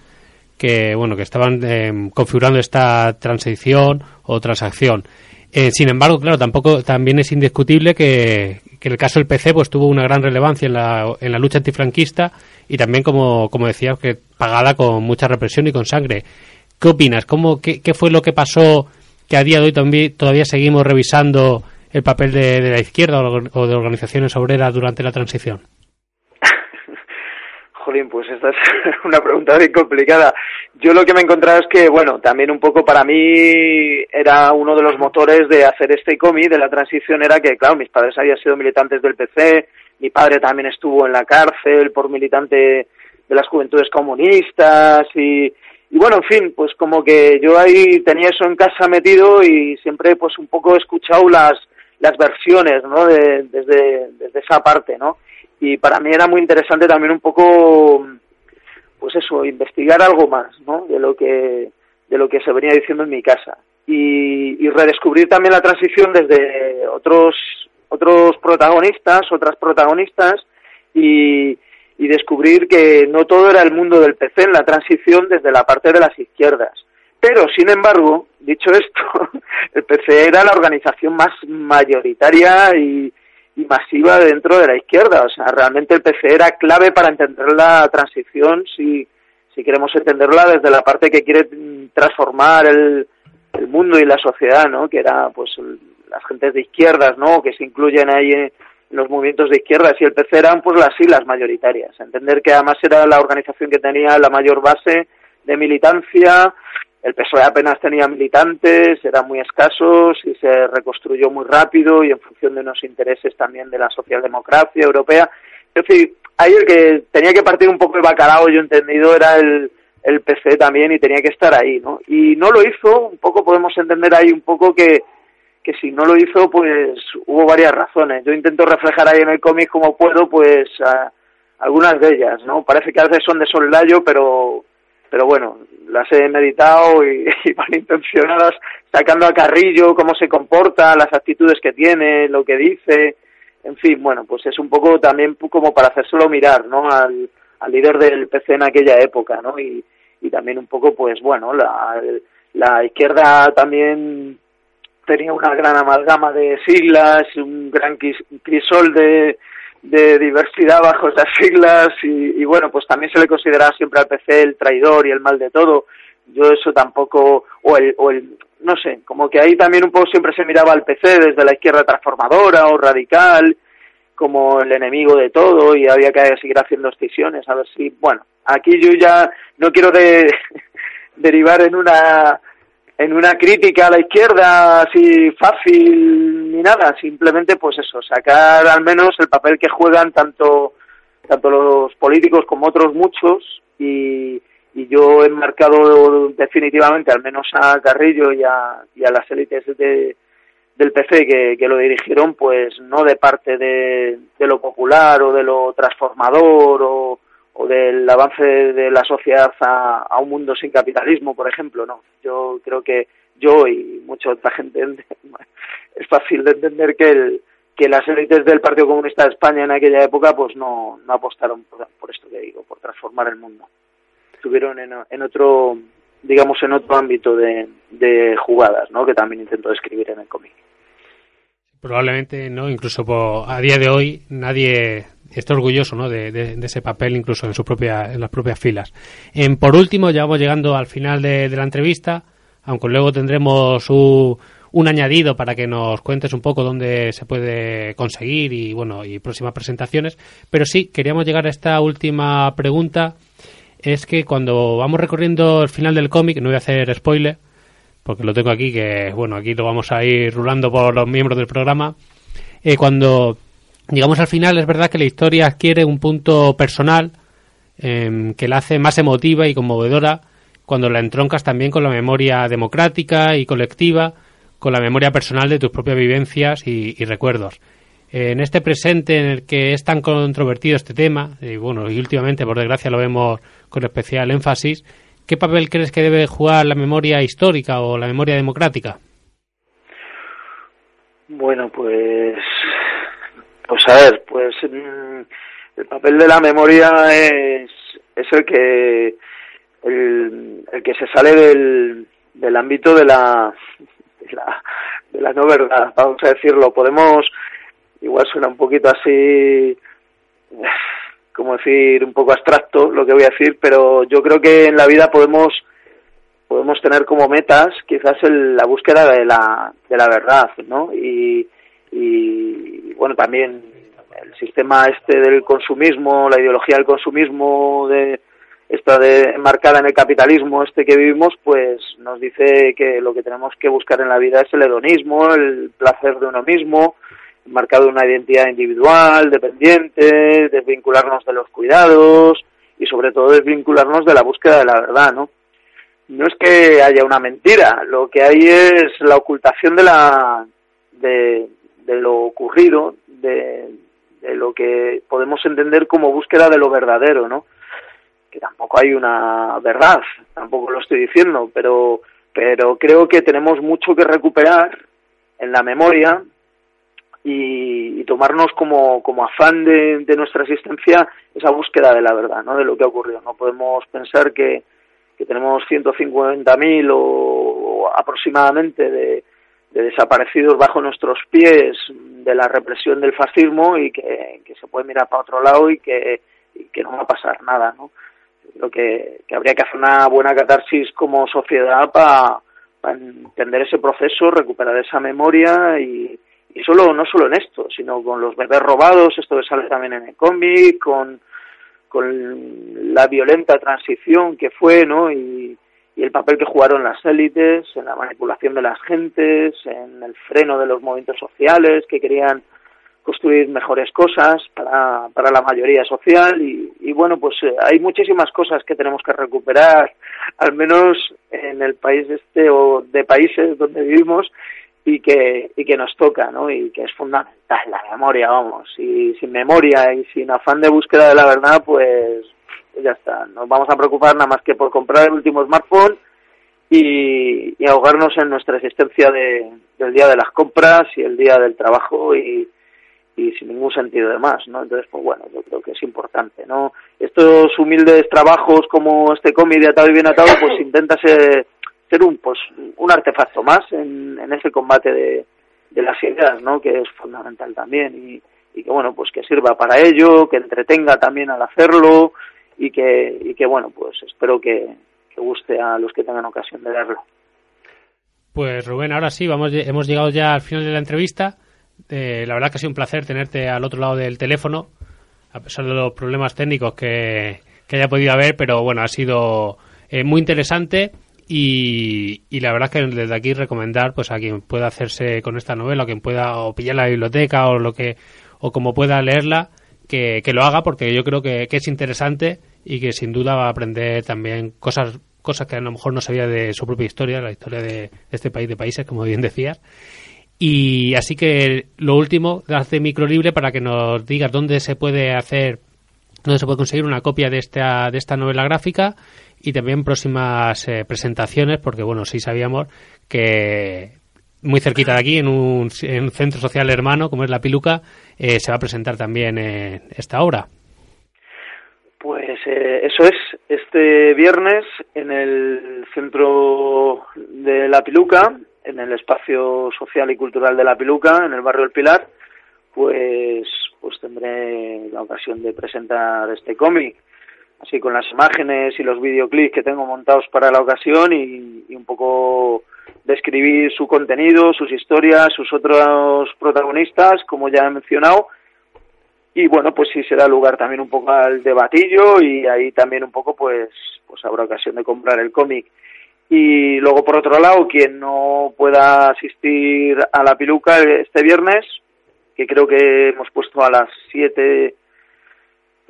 que bueno que estaban em, configurando esta transición o transacción. Eh, sin embargo, claro, tampoco también es indiscutible que, el caso del PC pues tuvo una gran relevancia en la, en la lucha antifranquista y también como, como decía que pagada con mucha represión y con sangre. ¿Qué opinas? ¿Cómo, qué, qué fue lo que pasó que a día de hoy todavía seguimos revisando el papel de la izquierda o de organizaciones obreras durante la transición? Jolín, pues esta es una pregunta bien complicada. Yo lo que me he encontrado es que, bueno, también un poco para mí era uno de los motores de hacer este cómic de la transición era que, claro, mis padres habían sido militantes del PC, mi padre también estuvo en la cárcel por militante de las juventudes comunistas y, y bueno, en fin, pues como que yo ahí tenía eso en casa metido y siempre pues un poco he escuchado las, las versiones, ¿no? De, desde, desde esa parte, ¿no? Y para mí era muy interesante también un poco pues eso investigar algo más no de lo que de lo que se venía diciendo en mi casa. Y, y redescubrir también la transición desde otros otros protagonistas otras protagonistas y, y descubrir que no todo era el mundo del PC en la transición desde la parte de las izquierdas. Pero sin embargo dicho esto el PC era la organización más mayoritaria y y masiva dentro de la izquierda. O sea, realmente el PC era clave para entender la transición si, si queremos entenderla desde la parte que quiere transformar el, el mundo y la sociedad, ¿no? Que era, pues, las gentes de izquierdas, ¿no? Que se incluyen ahí en los movimientos de izquierdas y el PC eran, pues, las siglas mayoritarias. Entender que además era la organización que tenía la mayor base de militancia, el PSOE apenas tenía militantes, eran muy escasos y se reconstruyó muy rápido y en función de unos intereses también de la socialdemocracia europea. Es ahí el que tenía que partir un poco el bacalao, yo entendido, era el, el PC también y tenía que estar ahí, ¿no? Y no lo hizo, un poco podemos entender ahí un poco que, que si no lo hizo, pues hubo varias razones. Yo intento reflejar ahí en el cómic como puedo, pues algunas de ellas, ¿no? Parece que a veces son de soldado, pero pero bueno, las he meditado y, y van intencionadas, sacando a Carrillo cómo se comporta, las actitudes que tiene, lo que dice, en fin, bueno, pues es un poco también como para hacérselo mirar, ¿no? Al, al líder del PC en aquella época, ¿no? Y, y también un poco, pues bueno, la, la izquierda también tenía una gran amalgama de siglas, un gran crisol de, de diversidad bajo esas siglas y, y, bueno, pues también se le considera siempre al PC el traidor y el mal de todo. Yo eso tampoco, o el, o el, no sé, como que ahí también un poco siempre se miraba al PC desde la izquierda transformadora o radical como el enemigo de todo y había que seguir haciendo excisiones a ver si, bueno, aquí yo ya no quiero de, derivar en una en una crítica a la izquierda así fácil ni nada, simplemente pues eso, sacar al menos el papel que juegan tanto tanto los políticos como otros muchos y, y yo he marcado definitivamente al menos a Carrillo y a, y a las élites de, del PC que, que, lo dirigieron pues no de parte de, de lo popular o de lo transformador o, o del avance de la sociedad a, un mundo sin capitalismo, por ejemplo, no. Yo creo que yo y mucha otra gente es fácil de entender que el, que las élites del Partido Comunista de España en aquella época pues no, no apostaron por, esto que digo, por transformar el mundo. Estuvieron en, en otro, digamos, en otro ámbito de, jugadas, ¿no? Que también intento describir en el cómic. Probablemente, ¿no? Incluso a día de hoy nadie está orgulloso ¿no? de, de, ese papel incluso en su propia en las propias filas. En, por último, ya vamos llegando al final de, de la entrevista, aunque luego tendremos un, un, añadido para que nos cuentes un poco dónde se puede conseguir y bueno y próximas presentaciones. Pero sí, queríamos llegar a esta última pregunta. Es que cuando vamos recorriendo el final del cómic, no voy a hacer spoiler, porque lo tengo aquí, que bueno, aquí lo vamos a ir rulando por los miembros del programa. Eh, cuando llegamos al final, es verdad que la historia adquiere un punto personal eh, que la hace más emotiva y conmovedora cuando la entroncas también con la memoria democrática y colectiva, con la memoria personal de tus propias vivencias y, y recuerdos. En este presente en el que es tan controvertido este tema, y bueno, y últimamente por desgracia lo vemos con especial énfasis, ¿qué papel crees que debe jugar la memoria histórica o la memoria democrática? Bueno, pues pues a ver, pues mm, el papel de la memoria es, es el que el, el que se sale del, del ámbito de la, de la de la no verdad, vamos a decirlo. Podemos, igual suena un poquito así, como decir, un poco abstracto lo que voy a decir, pero yo creo que en la vida podemos podemos tener como metas quizás el, la búsqueda de la, de la verdad, ¿no? Y, y bueno, también el sistema este del consumismo, la ideología del consumismo, de esta de marcada en el capitalismo este que vivimos, pues nos dice que lo que tenemos que buscar en la vida es el hedonismo, el placer de uno mismo, marcado en una identidad individual, dependiente, desvincularnos de los cuidados y sobre todo desvincularnos de la búsqueda de la verdad, ¿no? No es que haya una mentira, lo que hay es la ocultación de la de, de lo ocurrido, de, de lo que podemos entender como búsqueda de lo verdadero, ¿no? Que tampoco hay una verdad, tampoco lo estoy diciendo, pero pero creo que tenemos mucho que recuperar en la memoria y, y tomarnos como, como afán de, de, nuestra existencia esa búsqueda de la verdad, ¿no? De lo que ha ocurrido. No podemos pensar que, que tenemos 150.000 o, o aproximadamente de, de desaparecidos bajo nuestros pies de la represión del fascismo y que, que se puede mirar para otro lado y que, y que no va a pasar nada, ¿no? Creo que, que habría que hacer una buena catarsis como sociedad para pa entender ese proceso, recuperar esa memoria y, y solo no solo en esto, sino con los bebés robados, esto que sale también en el cómic, con, con la violenta transición que fue, ¿no? Y, y el papel que jugaron las élites en la manipulación de las gentes, en el freno de los movimientos sociales que querían construir mejores cosas para, para la mayoría social y, y bueno, pues eh, hay muchísimas cosas que tenemos que recuperar, al menos en el país este o de países donde vivimos y que, y que nos toca, ¿no? Y que es fundamental la memoria, vamos. Y sin memoria y sin afán de búsqueda de la verdad, pues ya está. Nos vamos a preocupar nada más que por comprar el último smartphone y, ahogarnos en nuestra existencia de, del día de las compras y el día del trabajo y, y sin ningún sentido de más, ¿no? Entonces, pues bueno, yo creo que es importante, ¿no? Estos humildes trabajos como este cómic de atado y bien atado, pues intenta ser, ser un, pues, un artefacto más en, en ese combate de, de las ideas, ¿no? Que es fundamental también y, y que bueno, pues que sirva para ello, que entretenga también al hacerlo y que, y que bueno, pues espero que, guste a los que tengan ocasión de verlo. Pues Rubén, ahora sí, vamos, hemos llegado ya al final de la entrevista. Eh, la verdad que ha sido un placer tenerte al otro lado del teléfono, a pesar de los problemas técnicos que, que haya podido haber, pero bueno, ha sido eh, muy interesante y, y, la verdad que desde aquí recomendar pues a quien pueda hacerse con esta novela, o quien pueda o pillar la biblioteca o lo que o como pueda leerla, que, que lo haga porque yo creo que, que, es interesante y que sin duda va a aprender también cosas cosas que a lo mejor no sabía de su propia historia, la historia de, este país de países, como bien decías. Y así que lo último, darte micro libre para que nos digas dónde se puede hacer, dónde se puede conseguir una copia de esta, de esta novela gráfica y también próximas eh, presentaciones, porque bueno, sí sabíamos que muy cerquita de aquí, en un, en un centro social hermano como es La Piluca, eh, se va a presentar también eh, esta obra. Pues eh, eso es, este viernes en el centro de La Piluca, en el espacio social y cultural de La Piluca, en el barrio El Pilar, pues, pues tendré la ocasión de presentar este cómic, así con las imágenes y los videoclips que tengo montados para la ocasión y, y un poco describir su contenido, sus historias, sus otros protagonistas, como ya he mencionado, y bueno, pues sí se da lugar también un poco al debatillo y ahí también un poco pues pues habrá ocasión de comprar el cómic. Y luego por otro lado, quien no pueda asistir a la piluca este viernes, que creo que hemos puesto a las siete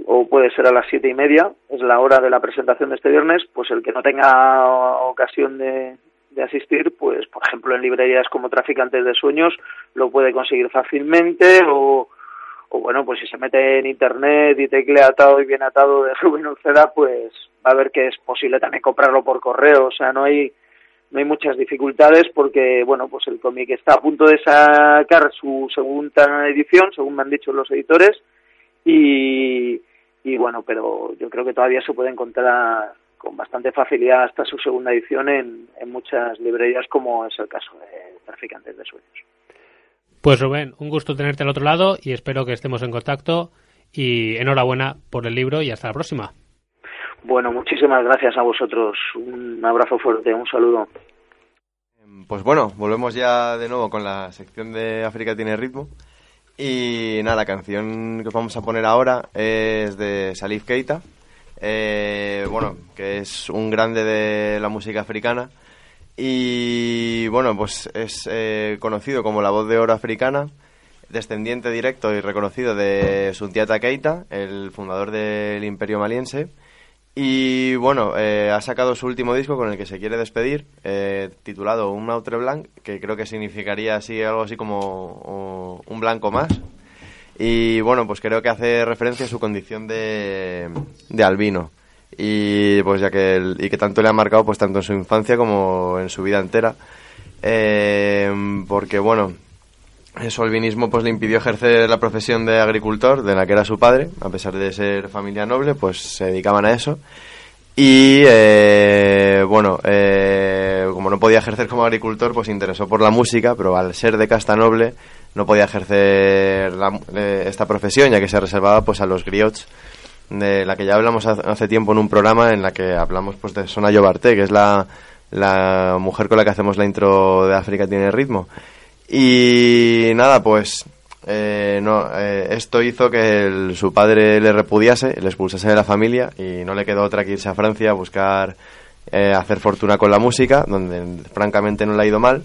o puede ser a las siete y media, es la hora de la presentación de este viernes, pues el que no tenga ocasión de, de asistir, pues por ejemplo en librerías como Traficantes de Sueños lo puede conseguir fácilmente o o bueno, pues si se mete en internet y teclea atado y bien atado de Rubén Uceda, pues va a ver que es posible también comprarlo por correo, o sea, no hay no hay muchas dificultades porque, bueno, pues el cómic está a punto de sacar su segunda edición, según me han dicho los editores, y, y bueno, pero yo creo que todavía se puede encontrar con bastante facilidad hasta su segunda edición en, en muchas librerías, como es el caso de Traficantes de Sueños. Pues Rubén, un gusto tenerte al otro lado y espero que estemos en contacto y enhorabuena por el libro y hasta la próxima. Bueno, muchísimas gracias a vosotros. Un abrazo fuerte, un saludo. Pues bueno, volvemos ya de nuevo con la sección de África tiene ritmo. Y nada, la canción que vamos a poner ahora es de Salif Keita, eh, bueno, que es un grande de la música africana. Y bueno, pues es eh, conocido como la voz de oro africana, descendiente directo y reconocido de Suntiata Keita, el fundador del Imperio Maliense. Y bueno, eh, ha sacado su último disco con el que se quiere despedir, eh, titulado Un Autre Blanc, que creo que significaría así algo así como un blanco más. Y bueno, pues creo que hace referencia a su condición de, de albino. Y pues ya que, el- y que tanto le ha marcado pues tanto en su infancia como en su vida entera. Eh, porque bueno, su albinismo pues le impidió ejercer la profesión de agricultor de la que era su padre, a pesar de ser familia noble, pues se dedicaban a eso. Y eh, bueno, eh, como no podía ejercer como agricultor, pues interesó por la música, pero al ser de casta noble no podía ejercer eh, esta profesión, ya que se reservaba pues a los griots, de la que ya hablamos hace tiempo en un programa en la que hablamos pues de Sona Yobarte, que es la, la mujer con la que hacemos la intro de África tiene ritmo. Y nada, pues eh, no, eh, esto hizo que su padre le repudiase, le expulsase de la familia y no le quedó otra que irse a Francia a buscar eh, hacer fortuna con la música, donde francamente no le ha ido mal.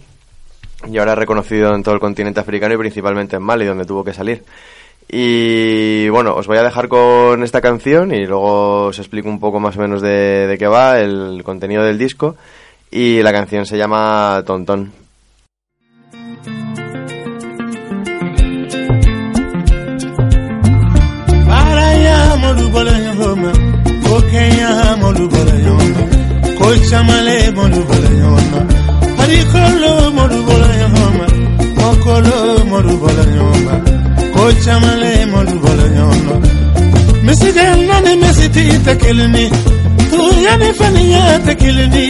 Y ahora reconocido en todo el continente africano y principalmente en Mali, donde tuvo que salir. Y bueno, os voy a dejar con esta canción y luego os explico un poco más o menos de, qué va el contenido del disco. Y la canción se llama Tontón. ko caman le molu bolo ɲɔgɔn na misiden na ni. Misiti tɛ kelen ye tuya ni. Faniya tɛ kelen ye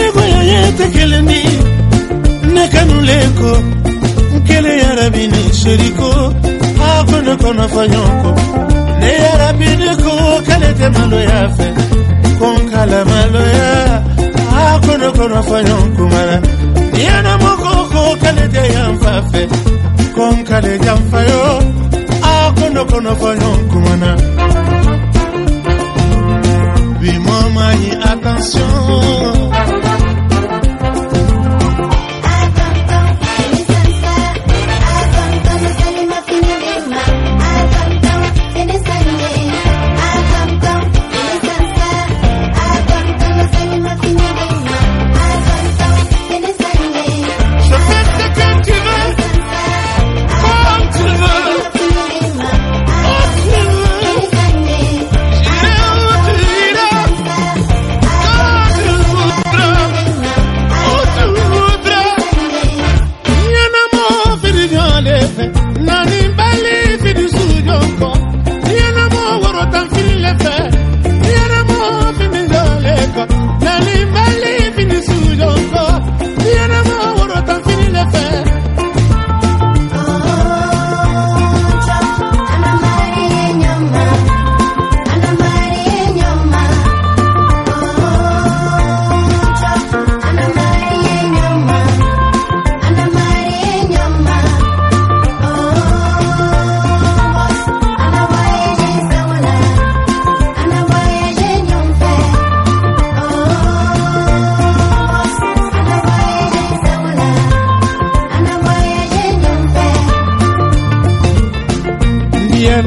ni goya tɛ kelen ye ne kanuleko, le ya n kelen ni seri ko a ko ne kɔnɔ fɔ ne yɛrɛ bi ni ko k'ale tɛ maloya fɛ ko n malo ya, a. Ko ne kɔnɔ fɔ ɲɔgɔn ko mara yɛnɛmɔ ko ko k'ale tɛ yan konkale janfayo akono kono kumana. Bi attention.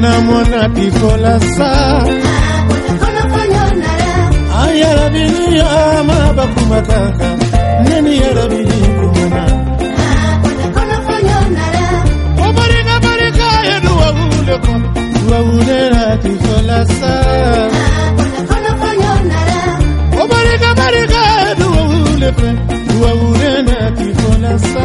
namona tikola sa. Ayarabini ama bakumataka neni yarabini kumona obarika barika yeduwawuleko duwawulera tikola sa. Obarika barika yeduwawulefe duwawulena tikola sa.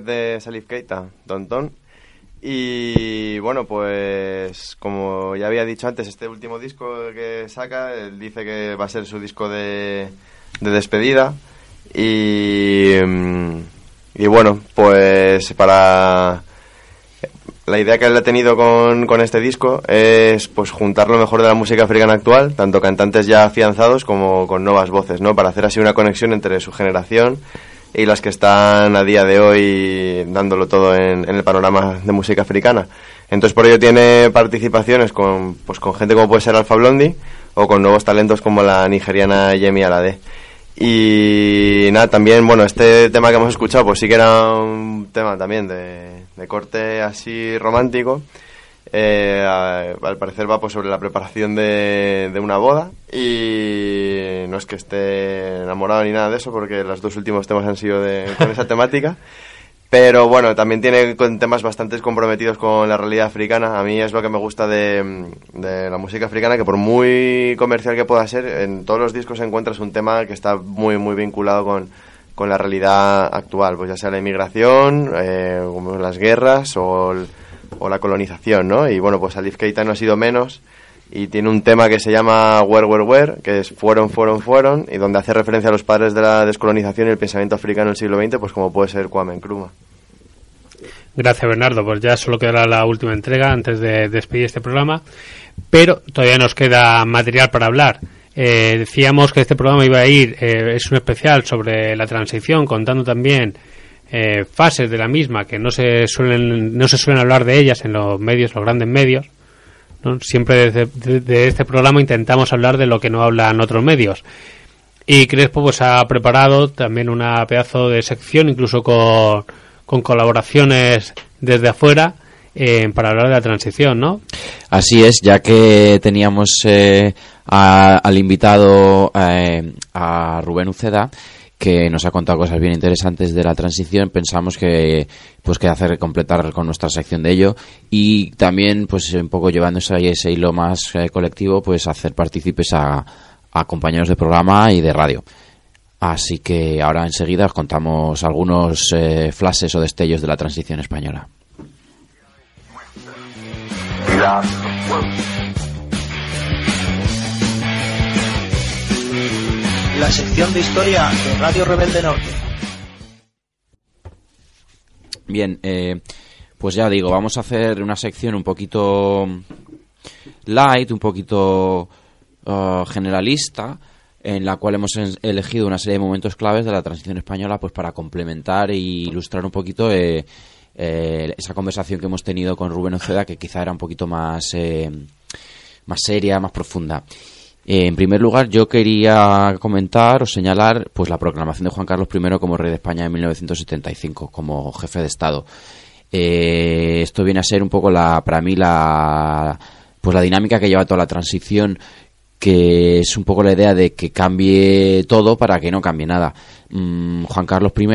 de Salif Keita, Don Ton. Y bueno, pues como ya había dicho antes, este último disco que saca, él dice que va a ser su disco de, de despedida. Y, mm, y bueno, pues para la idea que él ha tenido con, con este disco es pues juntar lo mejor de la música africana actual, tanto cantantes ya afianzados como con nuevas voces, ¿no? Para hacer así una conexión entre su generación y las que están a día de hoy dándolo todo en, el panorama de música africana. Entonces por ello tiene participaciones con, pues, con gente como puede ser Alfa Blondie o con nuevos talentos como la nigeriana Yemi Alade. Y nada, también, bueno, este tema que hemos escuchado, pues sí que era un tema también de, de corte así romántico. Eh, al parecer va pues sobre la preparación de, de una boda y no es que esté enamorado ni nada de eso porque los dos últimos temas han sido de, con esa temática. Pero bueno, también tiene con temas bastante comprometidos con la realidad africana. A mí es lo que me gusta de, la música africana, que por muy comercial que pueda ser, en todos los discos encuentras un tema que está muy, muy vinculado con, la realidad actual, pues ya sea la inmigración, eh, las guerras o, el- o la colonización, ¿no? Y bueno, pues Alif Keita no ha sido menos y tiene un tema que se llama Where, Where, Where, que es Fueron, Fueron, Fueron, y donde hace referencia a los padres de la descolonización y el pensamiento africano del siglo XX, pues como puede ser Kwame Nkrumah. Gracias, Bernardo. Pues ya solo quedará la última entrega antes de despedir este programa. Pero todavía nos queda material para hablar. Eh, decíamos que este programa iba a ir, eh, es un especial sobre la transición, contando también eh, fases de la misma que no se suelen no se suelen hablar de ellas en los medios, los grandes medios. Siempre desde de, este programa intentamos hablar de lo que no hablan otros medios. Y Crespo pues ha preparado también una pedazo de sección, incluso con, con colaboraciones desde afuera, eh, para hablar de la transición, ¿no? Así es, ya que teníamos eh, a- al invitado eh, a Rubén Uceda, que nos ha contado cosas bien interesantes de la transición, pensamos que pues que hacer completar con nuestra sección de ello y también pues un poco llevando ese, ese hilo más eh, colectivo, pues hacer partícipes a, a compañeros de programa y de radio. Así que ahora enseguida os contamos algunos eh, flashes o destellos de la transición española. La sección de historia de Radio Rebelde Norte. Bien, eh, pues ya digo, vamos a hacer una sección un poquito light, un poquito uh, generalista, en la cual hemos elegido una serie de momentos claves de la transición española, pues para complementar e ilustrar un poquito eh, eh, esa conversación que hemos tenido con Rubén Oceda, que quizá era un poquito más, eh, más seria, más profunda. Eh, en primer lugar, yo quería comentar o señalar pues la proclamación de Juan Carlos I como rey de España en 1975, como jefe de Estado. Eh, esto viene a ser un poco la, para mí la, pues la dinámica que lleva toda la transición, que es un poco la idea de que cambie todo para que no cambie nada. Mm, Juan Carlos I,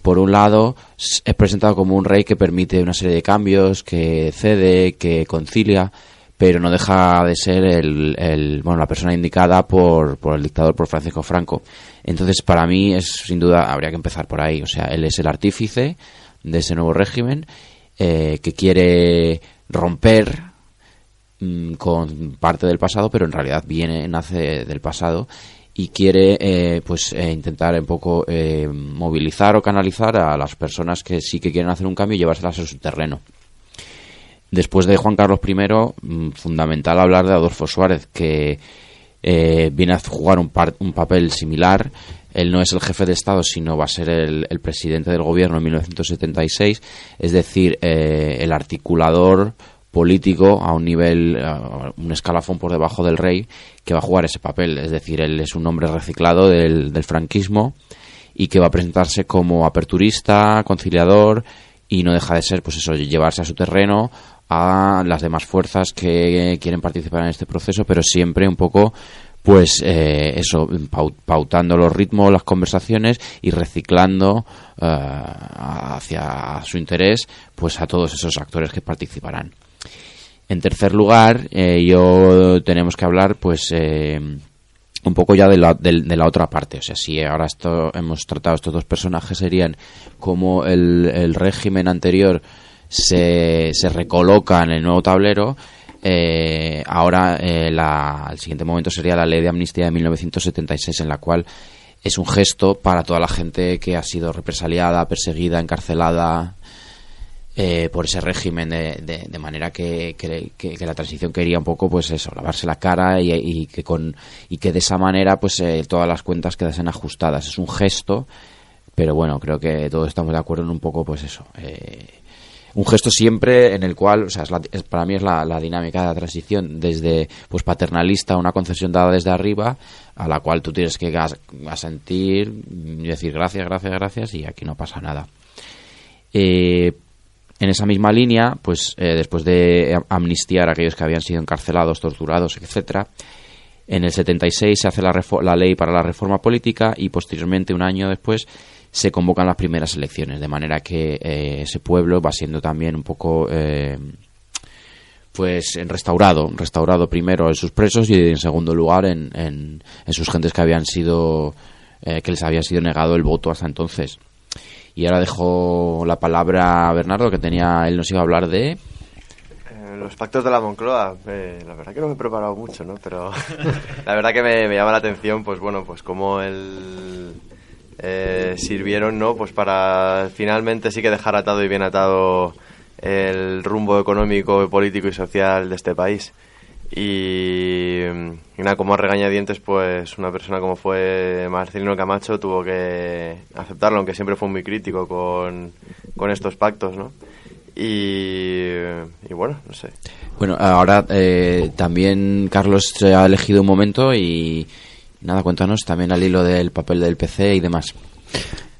por un lado, es presentado como un rey que permite una serie de cambios, que cede, que concilia, pero no deja de ser el, el- bueno, la persona indicada por, por el dictador, por Francisco Franco. Entonces, para mí, es sin duda, habría que empezar por ahí. O sea, él es el artífice de ese nuevo régimen eh, que quiere romper mm, con parte del pasado, pero en realidad viene, nace del pasado y quiere eh, pues eh, intentar un poco eh, movilizar o canalizar a las personas que sí que quieren hacer un cambio y llevárselas a su terreno. Después de Juan Carlos I, mm, fundamental hablar de Adolfo Suárez, que eh, viene a jugar un, par- un papel similar. Él no es el jefe de Estado, sino va a ser el, presidente del gobierno en 1976, es decir, eh, el articulador político a un nivel, un escalafón por debajo del rey, que va a jugar ese papel. Es decir, él es un hombre reciclado del, del franquismo y que va a presentarse como aperturista, conciliador y no deja de ser, pues eso, llevarse a su terreno a las demás fuerzas que quieren participar en este proceso, pero siempre un poco, pues eh, eso, pau- pautando los ritmos, las conversaciones y reciclando eh, hacia su interés, pues a todos esos actores que participarán. En tercer lugar, eh, yo tenemos que hablar, pues, eh, un poco ya de la, de, de la otra parte. O sea, si ahora esto, hemos tratado estos dos personajes, serían como el régimen anterior se, se recoloca en el nuevo tablero. eh, ahora eh, la- el siguiente momento sería la ley de amnistía de 1976, en la cual es un gesto para toda la gente que ha sido represaliada, perseguida, encarcelada eh, por ese régimen de, de- manera que, que- la transición quería un poco pues eso lavarse la cara y, y que con y que de esa manera pues eh, todas las cuentas quedasen ajustadas es un gesto pero bueno creo que todos estamos de acuerdo en un poco pues eso eh, un gesto siempre en el cual o sea es la- para mí es la, dinámica de la transición desde pues paternalista una concesión dada desde arriba a la cual tú tienes que asentir y decir gracias gracias gracias y aquí no pasa nada. Eh, en esa misma línea, pues eh, después de amnistiar a aquellos que habían sido encarcelados, torturados, etcétera, en el 76 se hace la, la ley para la reforma política y posteriormente, un año después, se convocan las primeras elecciones, de manera que eh, ese pueblo va siendo también un poco eh, pues restaurado, restaurado primero en sus presos y en segundo lugar en, en- sus gentes que habían sido eh, que les había sido negado el voto hasta entonces. Y ahora dejo la palabra a Bernardo, que tenía, él nos iba a hablar de... Eh, Los pactos de la Moncloa, eh, la verdad que no me he preparado mucho, ¿no? Pero la verdad que me, me llama la atención, pues bueno, pues cómo el, eh, sirvieron, ¿no? Pues para finalmente sí que dejar atado y bien atado el rumbo económico, político y social de este país. Y, y nada, como regañadientes, pues una persona como fue Marcelino Camacho tuvo que aceptarlo, aunque siempre fue muy crítico con, con estos pactos, ¿no? Y, y bueno, no sé. Bueno, ahora eh, también Carlos se ha elegido un momento y nada, cuéntanos también al hilo del papel del PC y demás.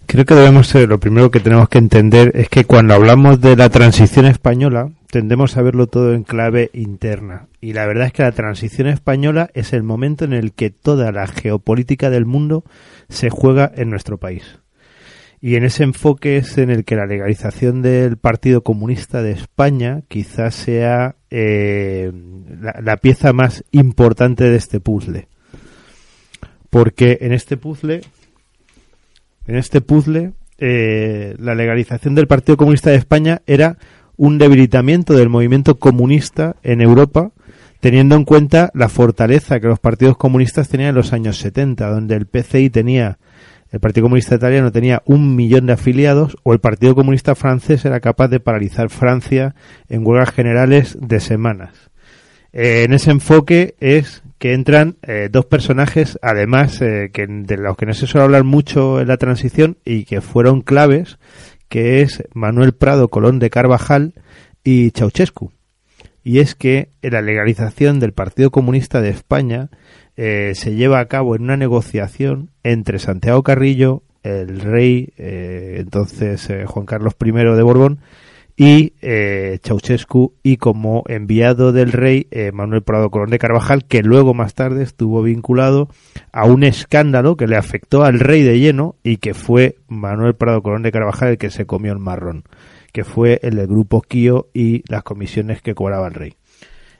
Creo que debemos, eh, lo primero que tenemos que entender es que cuando hablamos de la transición española, tendemos a verlo todo en clave interna. Y la verdad es que la transición española es el momento en el que toda la geopolítica del mundo se juega en nuestro país. Y en ese enfoque es en el que la legalización del Partido Comunista de España quizás sea eh, la, la pieza más importante de este puzzle. Porque en este puzzle en este puzzle, eh, la legalización del Partido Comunista de España era un debilitamiento del movimiento comunista en Europa, teniendo en cuenta la fortaleza que los partidos comunistas tenían en los años 70, donde el PCI tenía, el Partido Comunista Italiano tenía un millón de afiliados, o el Partido Comunista francés era capaz de paralizar Francia en huelgas generales de semanas. Eh, en ese enfoque es que entran eh, dos personajes, además, eh, que de los que no se suele hablar mucho en la transición y que fueron claves, que es Manuel Prado Colón de Carvajal y Ceausescu. Y es que la legalización del Partido Comunista de España se lleva a cabo en una negociación entre Santiago Carrillo, el rey, entonces Juan Carlos I de Borbón, y eh, Ceausescu y como enviado del rey eh, Manuel Prado Colón de Carvajal que luego más tarde estuvo vinculado a un escándalo que le afectó al rey de lleno y que fue Manuel Prado Colón de Carvajal el que se comió el marrón que fue el del grupo Kio y las comisiones que cobraba el rey.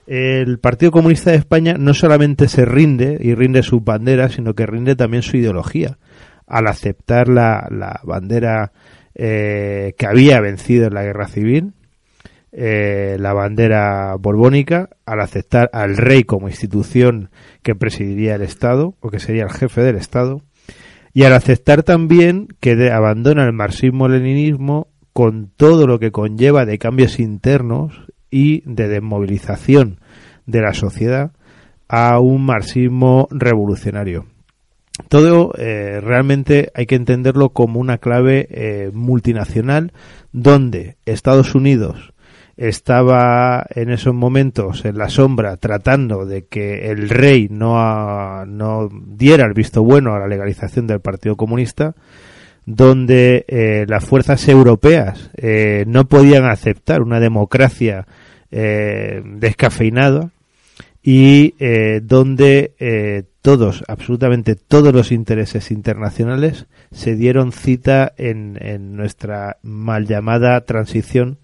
El Partido Comunista de España no solamente se rinde y rinde sus banderas sino que rinde también su ideología. Al aceptar la, la bandera eh, que había vencido en la guerra civil, eh, la bandera borbónica, al aceptar al rey como institución que presidiría el Estado, o que sería el jefe del Estado, y al aceptar también que de- abandona el marxismo-leninismo con todo lo que conlleva de cambios internos y de desmovilización de la sociedad a un marxismo revolucionario. Todo eh, realmente hay que entenderlo como una clave eh, multinacional donde Estados Unidos estaba en esos momentos en la sombra tratando de que el rey no, a- no diera el visto bueno a la legalización del Partido Comunista, donde eh, las fuerzas europeas no podían aceptar una democracia descafeinada y donde todos, absolutamente todos los intereses internacionales se dieron cita en, en nuestra mal llamada transición,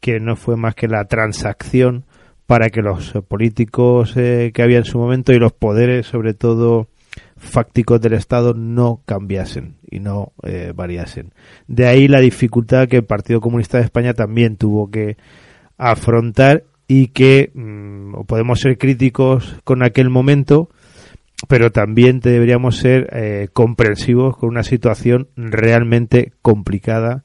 que no fue más que la transacción para que los políticos eh, que había en su momento y los poderes, sobre todo fácticos del Estado no cambiasen y no eh, variasen. De ahí la dificultad que el Partido Comunista de España también tuvo que afrontar y que mm, podemos ser críticos con aquel momento, pero también deberíamos ser eh, comprensivos con una situación realmente complicada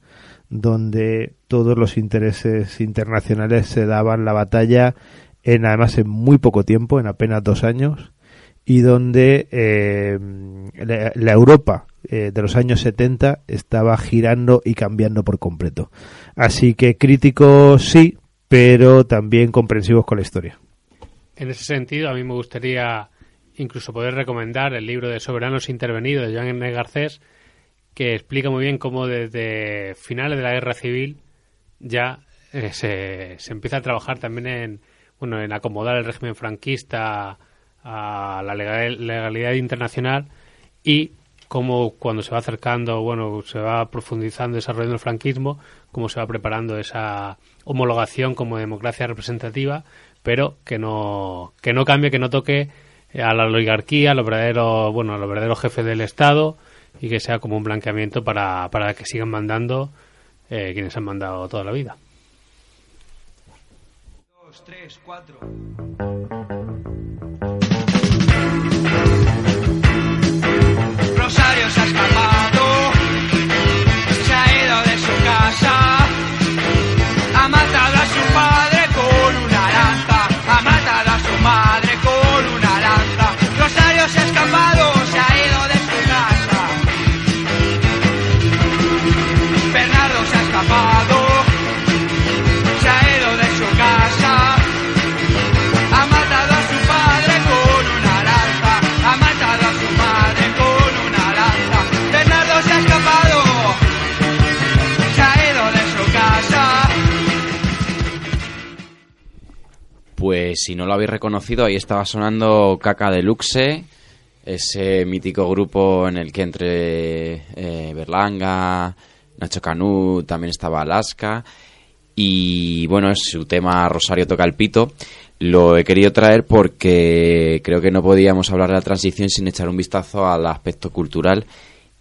donde todos los intereses internacionales se daban la batalla en además en muy poco tiempo, en apenas dos años, y donde eh, la, Europa eh, de los años 70 estaba girando y cambiando por completo. Así que críticos sí, pero también comprensivos con la historia. En ese sentido, a mí me gustaría incluso poder recomendar el libro de Soberanos Intervenidos de Joan. Garcés, que explica muy bien cómo desde finales de la guerra civil ya eh, se, se empieza a trabajar también en, bueno, en acomodar el régimen franquista a la legal- legalidad internacional y cómo cuando se va acercando, bueno, se va profundizando, desarrollando el franquismo, cómo se va preparando esa homologación como democracia representativa, pero que no que no cambie, que no toque a la oligarquía, a los verdaderos, bueno, a los verdaderos jefes del Estado y que sea como un blanqueamiento para, para que sigan mandando eh, quienes han mandado toda la vida. Si no lo habéis reconocido, ahí estaba sonando Caca Deluxe, ese mítico grupo en el que entre eh, Berlanga, Nacho Canut, también estaba Alaska. Y bueno, es su tema Rosario toca el pito. Lo he querido traer porque creo que no podíamos hablar de la transición sin echar un vistazo al aspecto cultural.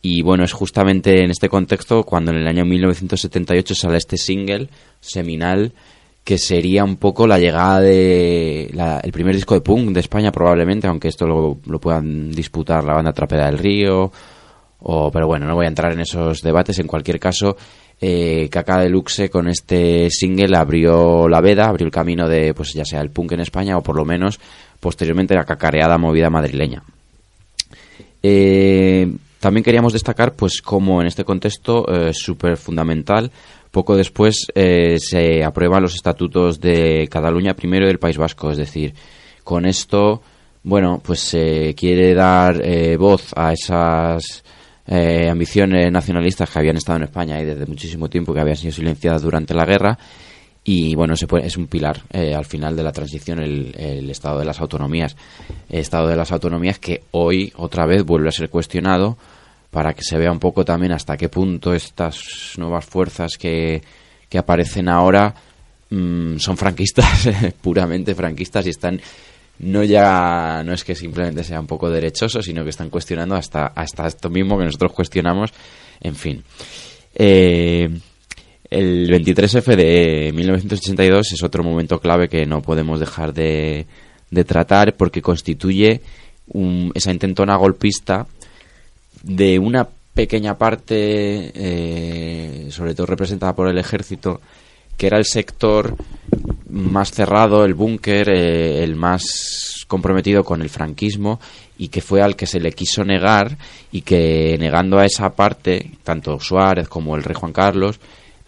Y bueno, es justamente en este contexto cuando en el año 1978 sale este single seminal que sería un poco la llegada de la- el primer disco de punk de España probablemente, aunque esto lo, lo puedan disputar la banda Trapera del Río, o, pero bueno, no voy a entrar en esos debates. En cualquier caso, eh, Caca Deluxe con este single abrió la veda, abrió el camino de, pues ya sea el punk en España o por lo menos posteriormente la cacareada movida madrileña. Eh, también queríamos destacar, pues, como en este contexto eh, súper fundamental, poco después eh, se aprueban los estatutos de Cataluña primero y del País Vasco. Es decir, con esto, bueno, pues se quiere dar eh, voz a esas eh, ambiciones nacionalistas que habían estado en España y desde muchísimo tiempo que habían sido silenciadas durante la guerra. Y bueno, se puede- es un pilar eh, al final de la transición el, el estado de las autonomías. El estado de las autonomías que hoy otra vez vuelve a ser cuestionado para que se vea un poco también hasta qué punto estas nuevas fuerzas que, que aparecen ahora mm, son franquistas, puramente franquistas y están no ya no es que simplemente sea un poco derechosos, sino que están cuestionando hasta hasta esto mismo que nosotros cuestionamos, en fin. Eh, el 23F de 1982 es otro momento clave que no podemos dejar de, de tratar porque constituye un- esa intentona golpista de una pequeña parte, eh, sobre todo representada por el ejército, que era el sector más cerrado, el búnker, eh, el más comprometido con el franquismo y que fue al que se le quiso negar y que negando a esa parte, tanto Suárez como el rey Juan Carlos,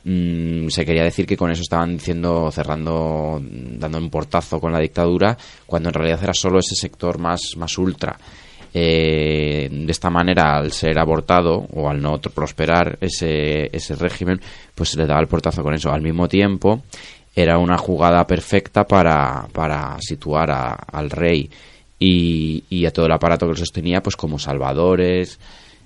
mm, se quería decir que con eso estaban diciendo, cerrando, dando un portazo con la dictadura, cuando en realidad era solo ese sector más, más ultra. Eh, de esta manera, al ser abortado o al no prosperar ese, ese régimen, pues se le daba el portazo con eso. Al mismo tiempo, era una jugada perfecta para, para situar a- al rey y, y a todo el aparato que lo sostenía, pues como salvadores,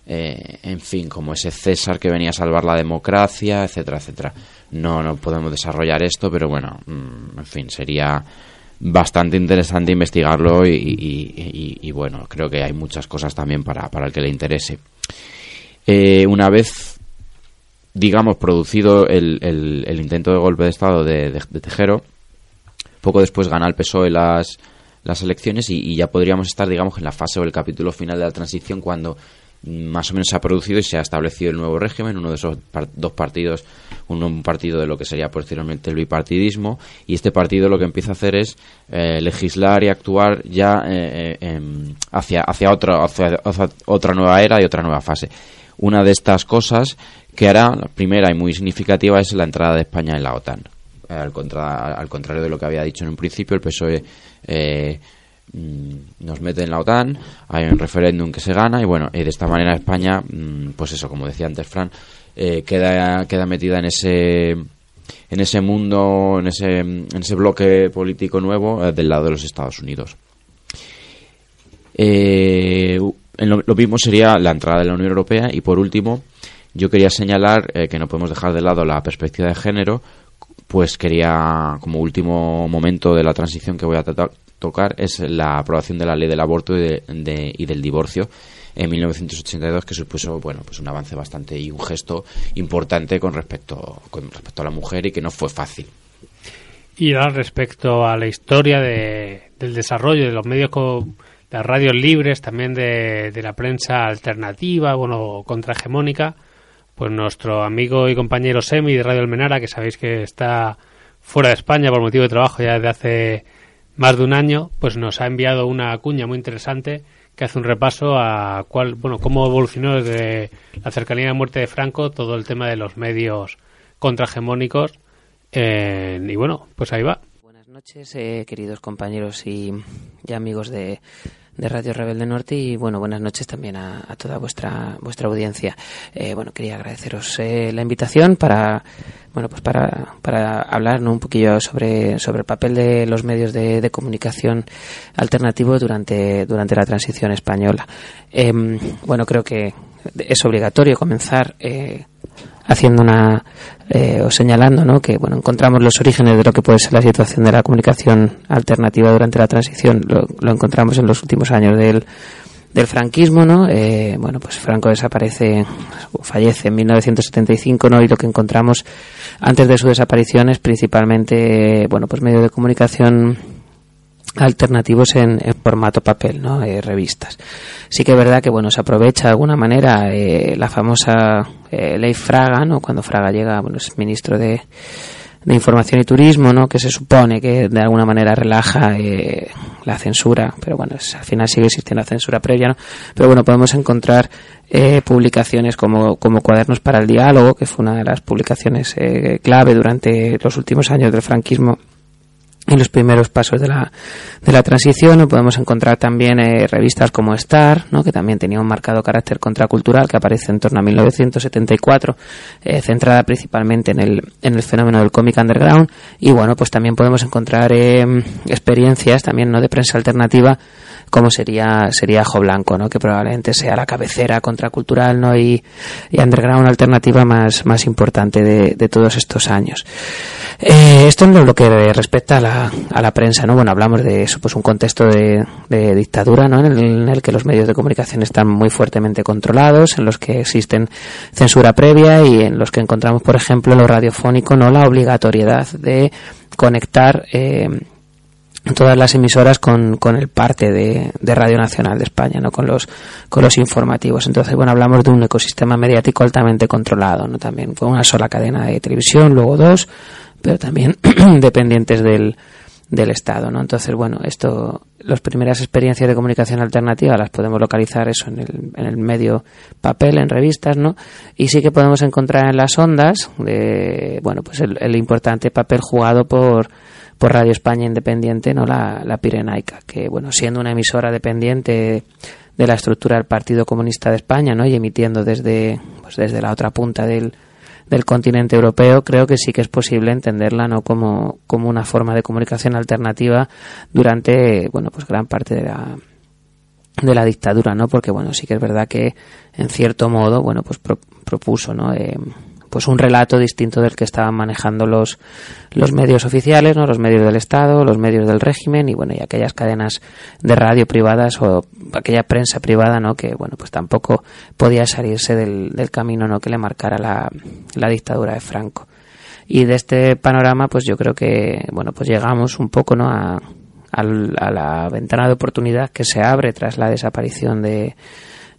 eh, en fin, como ese César que venía a salvar la democracia, etcétera, etcétera. No, no podemos desarrollar esto, pero bueno, mm, en fin, sería bastante interesante investigarlo y, bueno, creo que hay muchas cosas también para, para el que le interese. Eh, una vez, digamos, producido el, el- el intento de golpe de Estado de, Tejero, poco después gana el PSOE las, las elecciones y, ya podríamos estar, digamos, en la fase o el capítulo final de la transición cuando más o menos se ha producido y se ha establecido el nuevo régimen, uno de esos par- dos partidos, un partido de lo que sería posteriormente el bipartidismo, y este partido lo que empieza a hacer es eh, legislar y actuar ya eh, eh, hacia, hacia, otra, hacia, otra nueva era y otra nueva fase. Una de estas cosas que hará, la primera y muy significativa, es la entrada de España en la OTAN. Al, contra- al contrario de lo que había dicho en un principio, el PSOE eh, nos mete en la OTAN, hay un referéndum que se gana y bueno, de esta manera España, mm, pues eso, como decía antes Fran, eh, queda, queda metida en ese en ese mundo, en ese, en ese bloque político nuevo eh, del lado de los Estados Unidos. Eh, lo, lo mismo sería la entrada de la Unión Europea y por último yo quería señalar eh, que no podemos dejar de lado la perspectiva de género pues quería como último momento de la transición que voy a tratar- tocar es la aprobación de la ley del aborto y, de- y del divorcio en 1982 que supuso bueno pues un avance bastante y un gesto importante con respecto con respecto a la mujer y que no fue fácil. Y ahora respecto a la historia de- del desarrollo de los medios co- de las radios libres, también de, de la prensa alternativa, bueno, contrahegemónica, pues nuestro amigo y compañero Semi de Radio Almenara, que sabéis que está fuera de España por motivo de trabajo ya desde hace más de un año, pues nos ha enviado una cuña muy interesante que hace un repaso a cuál, bueno, cómo evolucionó desde la cercanía de la muerte de Franco todo el tema de los medios contrahegemónicos. eh, y bueno, pues ahí va. Buenas noches, eh, queridos compañeros y, y amigos de, de Radio Rebelde Norte y bueno, buenas noches también a, a toda vuestra vuestra audiencia. Eh, bueno, quería agradeceros eh, la invitación para bueno, pues para, para hablar un poquillo sobre, sobre el papel de los medios de, de comunicación alternativos durante, durante la transición española. Em, bueno, creo que es obligatorio comenzar eh, haciendo una eh, o señalando ¿no? que bueno encontramos los orígenes de lo que puede ser la situación de la comunicación alternativa durante la transición lo, encontramos en los últimos años del del franquismo, ¿no? Eh, bueno, pues Franco desaparece, fallece en 1975, ¿no? Y lo que encontramos antes de su desaparición es principalmente, bueno, pues medios de comunicación alternativos en, formato papel, ¿no? Eh, revistas. Sí que es verdad que, bueno, se aprovecha de alguna manera eh, la famosa eh, ley Fraga, ¿no? Cuando Fraga llega, bueno, es ministro de, de Información y Turismo, ¿no? Que se supone que de alguna manera relaja eh, la censura, pero bueno, al final sigue existiendo la censura previa, ¿no? Pero bueno, podemos encontrar eh, publicaciones como, como Cuadernos para el Diálogo, que fue una de las publicaciones clave durante los últimos años del franquismo en los primeros pasos de la, de la transición. Podemos encontrar también eh, revistas como Star, ¿no? que también tenía un marcado carácter contracultural, que aparece en torno a 1974, eh, centrada principalmente en el, en el fenómeno del cómic underground. Y bueno, pues también podemos encontrar eh, experiencias también no de prensa alternativa como sería sería Ajo Blanco, ¿no? que probablemente sea la cabecera contracultural ¿no? y, y underground alternativa más, más importante de, de todos estos años. Eh, esto en lo que respecta a la, a la prensa, ¿no? Bueno, hablamos de eso, pues un contexto de, de dictadura, ¿no? En el, en el que los medios de comunicación están muy fuertemente controlados, en los que existen censura previa y en los que encontramos, por ejemplo, lo radiofónico, ¿no? La obligatoriedad de conectar, eh, todas las emisoras con, con el parte de, de Radio Nacional de España, ¿no? con los con los informativos. Entonces, bueno, hablamos de un ecosistema mediático altamente controlado, ¿no? También con una sola cadena de televisión, luego dos, pero también dependientes del, del Estado, ¿no? Entonces, bueno, esto, las primeras experiencias de comunicación alternativa las podemos localizar eso en el, en el medio papel, en revistas, ¿no? Y sí que podemos encontrar en las ondas, de, bueno, pues el, el importante papel jugado por, por Radio España Independiente, no la, la Pirenaica, que bueno, siendo una emisora dependiente de la estructura del Partido Comunista de España, ¿no? Y emitiendo desde, pues desde la otra punta del, del continente europeo, creo que sí que es posible entenderla no como, como una forma de comunicación alternativa durante bueno pues gran parte de la de la dictadura, ¿no? Porque bueno, sí que es verdad que en cierto modo, bueno, pues pro- propuso, ¿no? Eh, pues un relato distinto del que estaban manejando los los medios oficiales, ¿no? Los medios del Estado, los medios del régimen y bueno, y aquellas cadenas de radio privadas o aquella prensa privada, ¿no? Que bueno, pues tampoco podía salirse del, del camino, ¿no? Que le marcara la, la dictadura de Franco. Y de este panorama, pues yo creo que, bueno, pues llegamos un poco, ¿no? A, a la ventana de oportunidad que se abre tras la desaparición de,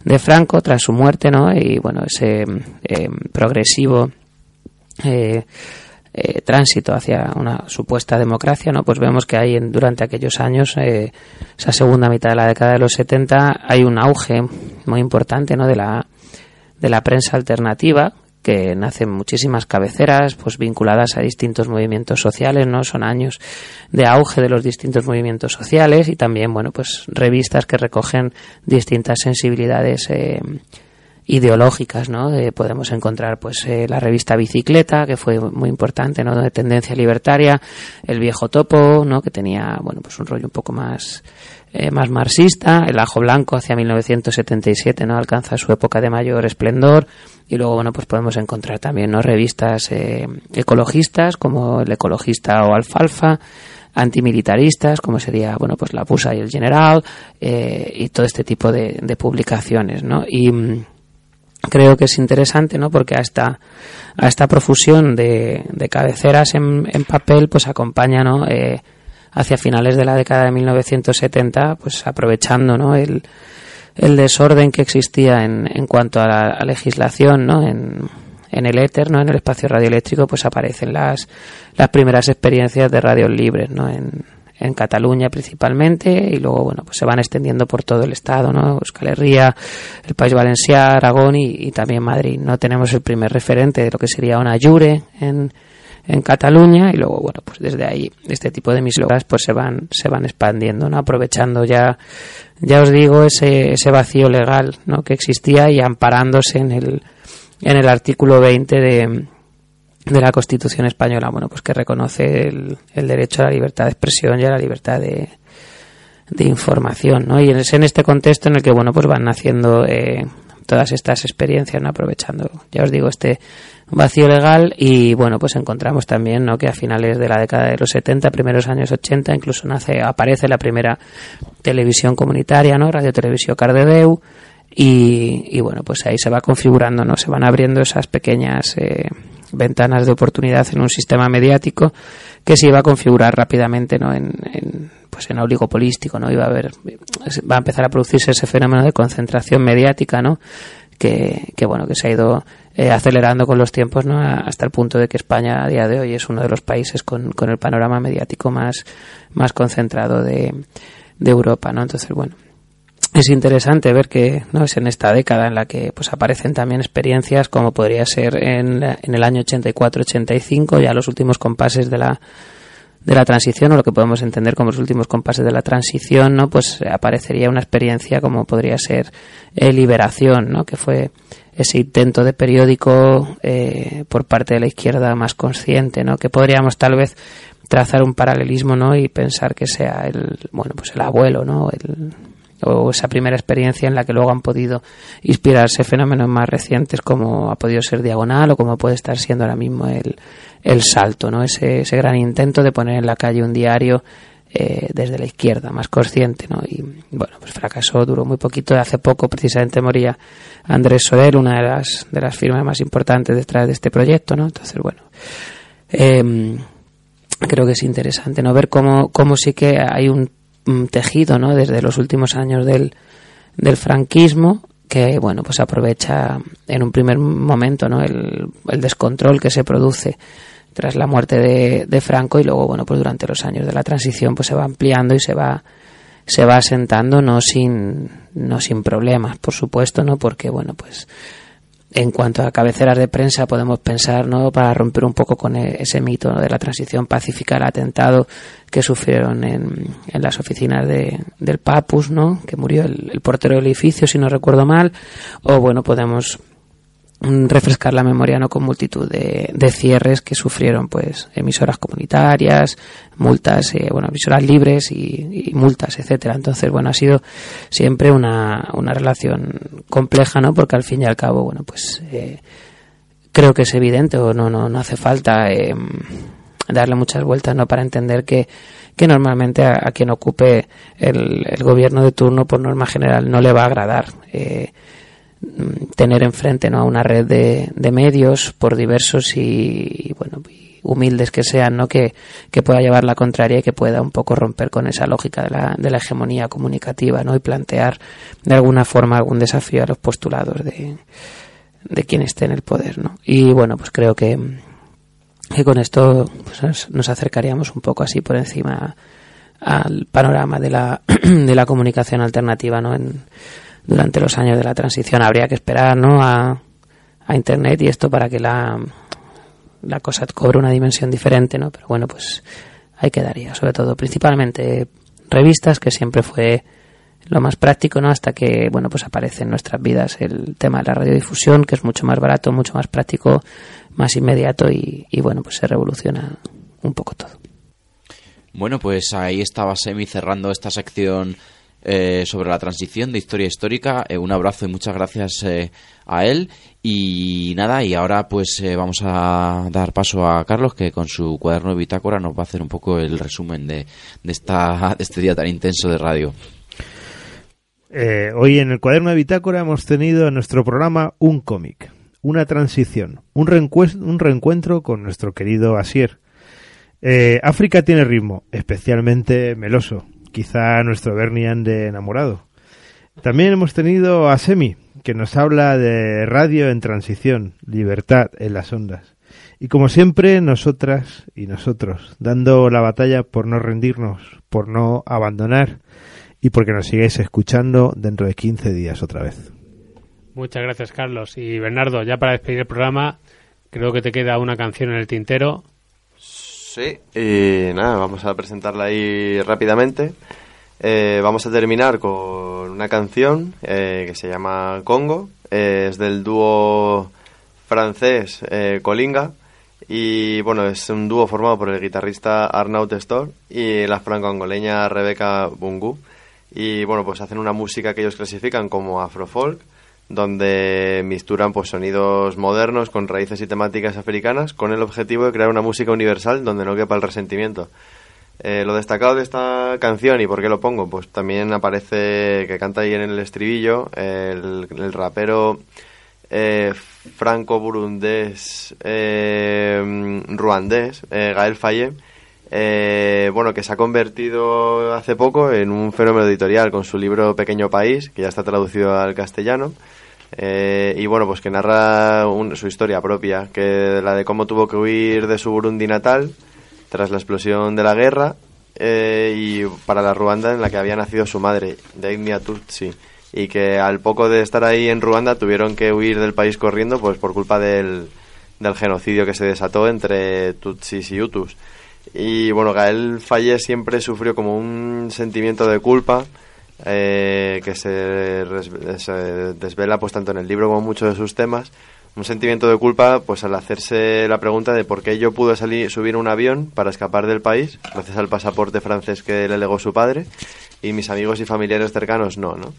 de Franco, tras su muerte, ¿no? Y bueno, ese eh, progresivo eh, eh, tránsito hacia una supuesta democracia, ¿no? Pues vemos que hay en- durante aquellos años, eh, esa segunda mitad de la década de los 70, hay un auge muy importante, ¿no? De la, de la prensa alternativa, que nacen muchísimas cabeceras, pues vinculadas a distintos movimientos sociales, ¿no? Son años de auge de los distintos movimientos sociales y también, bueno, pues revistas que recogen distintas sensibilidades eh, ideológicas, ¿no? Eh, podemos encontrar, pues, eh, la revista Bicicleta, que fue muy importante, ¿no? De tendencia libertaria, el viejo topo, ¿no? Que tenía, bueno, pues un rollo un poco más, eh, más marxista, el ajo blanco hacia 1977, ¿no? Alcanza su época de mayor esplendor, y luego, bueno, pues podemos encontrar también, ¿no? Revistas eh, ecologistas, como el ecologista o alfalfa, antimilitaristas, como sería, bueno, pues la PUSA y el General, eh, y todo este tipo de, de publicaciones, ¿no? Y mm, creo que es interesante, ¿no? Porque a esta, a esta profusión de, de cabeceras en, en papel, pues acompaña, ¿no? Eh, hacia finales de la década de 1970, pues aprovechando, ¿no? El, el desorden que existía en, en cuanto a la, legislación, ¿no? En, en el éter, ¿no? En el espacio radioeléctrico, pues aparecen las, las primeras experiencias de radios libres, ¿no? En, en Cataluña principalmente y luego, bueno, pues se van extendiendo por todo el estado, ¿no? Euskal Herria, el País Valencià, Aragón y, también Madrid. No tenemos el primer referente de lo que sería una Jure en, en Cataluña y luego, bueno, pues desde ahí este tipo de emisoras pues se van, se van expandiendo, ¿no? Aprovechando ya, ya os digo, ese, ese vacío legal, ¿no? Que existía y amparándose en el, en el artículo 20 de, de la Constitución española, bueno, pues que reconoce el, el derecho a la libertad de expresión y a la libertad de, de información, ¿no? Y es en este contexto en el que, bueno, pues van naciendo eh, todas estas experiencias. Aprovechando, ya os digo, este vacío legal y, bueno, pues encontramos también, ¿no? Que a finales de la década de los 70, primeros años 80, incluso nace, aparece la primera televisión comunitaria, ¿no? Radio Televisión Cardedeu y, y, bueno, pues ahí se va configurando, ¿no? Se van abriendo esas pequeñas eh, ventanas de oportunidad en un sistema mediático que se iba a configurar rápidamente, ¿no? En, pues en oligopolístico, ¿no? Iba a haber, va a empezar a producirse ese fenómeno de concentración mediática, ¿no? Que, que bueno, que se ha ido eh, acelerando con los tiempos, ¿no? Hasta el punto de que España a día de hoy es uno de los países con, con el panorama mediático más, más concentrado de, de Europa, ¿no? Entonces, bueno, es interesante ver que no es en esta década en la que pues aparecen también experiencias como podría ser en, en el año 84-85 ya los últimos compases de la de la transición o lo que podemos entender como los últimos compases de la transición no pues aparecería una experiencia como podría ser eh, liberación no que fue ese intento de periódico eh, por parte de la izquierda más consciente no que podríamos tal vez trazar un paralelismo no y pensar que sea el bueno pues el abuelo no el o esa primera experiencia en la que luego han podido inspirarse fenómenos más recientes como ha podido ser Diagonal o como puede estar siendo ahora mismo el, el Salto, ¿no? Ese, ese gran intento de poner en la calle un diario eh, desde la izquierda, más consciente, ¿no? Y bueno, pues fracasó, duró muy poquito. Hace poco precisamente moría Andrés Soler, una de las, de las firmas más importantes detrás de este proyecto, ¿no? Entonces, bueno, eh, creo que es interesante, ¿no? Ver cómo, cómo sí que hay un tejido ¿no? desde los últimos años del, del franquismo que bueno pues aprovecha en un primer momento ¿no? el, el descontrol que se produce tras la muerte de, de, Franco y luego bueno pues durante los años de la transición pues se va ampliando y se va se va asentando no sin no sin problemas por supuesto no porque bueno pues en cuanto a cabeceras de prensa podemos pensar no para romper un poco con ese mito de la transición pacífica el atentado que sufrieron en, las oficinas de, del Papus no que murió el, portero del edificio si no recuerdo mal. O bueno podemos refrescar la memoria no con multitud de, cierres que sufrieron pues emisoras comunitarias multas eh, bueno emisoras libres y, multas etcétera. Entonces bueno ha sido siempre una, una relación compleja no porque al fin y al cabo bueno pues eh, creo que es evidente o no, no, no hace falta eh, darle muchas vueltas no para entender que, que normalmente a, a quien ocupe el, el gobierno de turno por norma general no le va a agradar eh, tener enfrente ¿no? a una red de, medios por diversos y, bueno humildes que sean no que, que pueda llevar la contraria y que pueda un poco romper con esa lógica de la, de la hegemonía comunicativa no y plantear de alguna forma algún desafío a los postulados de, de quien esté en el poder no y bueno pues creo que que con esto pues, nos acercaríamos un poco así por encima al panorama de la, de la comunicación alternativa ¿no? en, durante los años de la transición. Habría que esperar ¿no? a, a Internet y esto para que la, la cosa cobre una dimensión diferente, ¿no? pero bueno, pues ahí quedaría, sobre todo, principalmente revistas, que siempre fue lo más práctico, ¿no? Hasta que, bueno, pues aparece en nuestras vidas el tema de la radiodifusión, que es mucho más barato, mucho más práctico, más inmediato y, y bueno, pues se revoluciona un poco todo. Bueno, pues ahí estaba Semi cerrando esta sección eh, sobre la transición de historia histórica. Eh, un abrazo y muchas gracias eh, a él. Y nada, y ahora pues vamos a dar paso a Carlos que con su cuaderno de bitácora nos va a hacer un poco el resumen de, de, esta, de este día tan intenso de radio. Hoy en el cuaderno de bitácora hemos tenido en nuestro programa un cómic, una transición, un, un reencuentro con nuestro querido Asier. África tiene ritmo, especialmente meloso, quizá nuestro Bernian de enamorado. También hemos tenido a Semi, que nos habla de radio en transición, libertad en las ondas. Y como siempre, nosotras y nosotros, dando la batalla por no rendirnos, por no abandonar y porque nos sigáis escuchando dentro de 15 días otra vez. Muchas gracias, Carlos. Y Bernardo, ya para despedir el programa, creo que te queda una canción en el tintero. Sí, y nada, vamos a presentarla ahí rápidamente. Eh, vamos a terminar con una canción eh, que se llama Congo, eh, es del dúo francés eh, Colinga. Y bueno, es un dúo formado por el guitarrista Arnaud Testor y la franco-angoleña Rebecca Bungu. Y bueno, pues hacen una música que ellos clasifican como afrofolk donde misturan pues sonidos modernos con raíces y temáticas africanas con el objetivo de crear una música universal donde no quepa el resentimiento. Eh, lo destacado de esta canción y por qué lo pongo, pues también aparece que canta ahí en el estribillo el, el rapero eh, franco-burundés eh, ruandés, eh, Gael Faye, eh, bueno, que se ha convertido hace poco en un fenómeno editorial con su libro Pequeño País, que ya está traducido al castellano. Eh, y bueno, pues que narra un- su historia propia, que la de cómo tuvo que huir de su Burundi natal tras la explosión de la guerra eh, y para la Ruanda en la que había nacido su madre, de etnia Tutsi, y que al poco de estar ahí en Ruanda tuvieron que huir del país corriendo pues por culpa del, del genocidio que se desató entre Tutsis y Hutus. Y bueno, Gael Faye siempre sufrió como un sentimiento de culpa eh, que se, desvela pues tanto en el libro como en muchos de sus temas. Un sentimiento de culpa pues al hacerse la pregunta de por qué yo pude salir, subir un avión para escapar del país gracias al pasaporte francés que le legó su padre y mis amigos y familiares cercanos no, ¿no?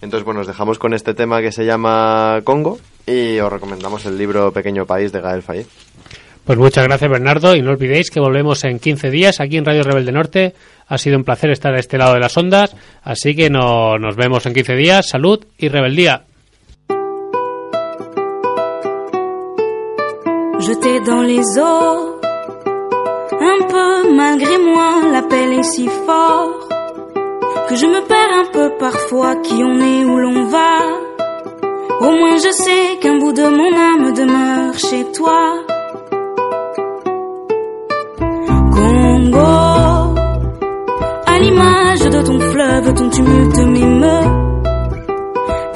Entonces, bueno, os dejamos con este tema que se llama Congo y os recomendamos el libro Pequeño País de Gael Faye. Pues muchas gracias, Bernardo. Y no olvidéis que volvemos en 15 días aquí en Radio Rebelde Norte. Ha sido un placer estar a este lado de las ondas. Así que no, nos vemos en 15 días. Salud y rebeldía. jeté dans les eaux. Un peu malgré moi, l'appel est si fort que je me perds un peu parfois qui on est où l'on va. Au moins je sais qu'un bout de mon âme demeure chez toi. Congo, de ton fleuve, ton tumulte m'émeut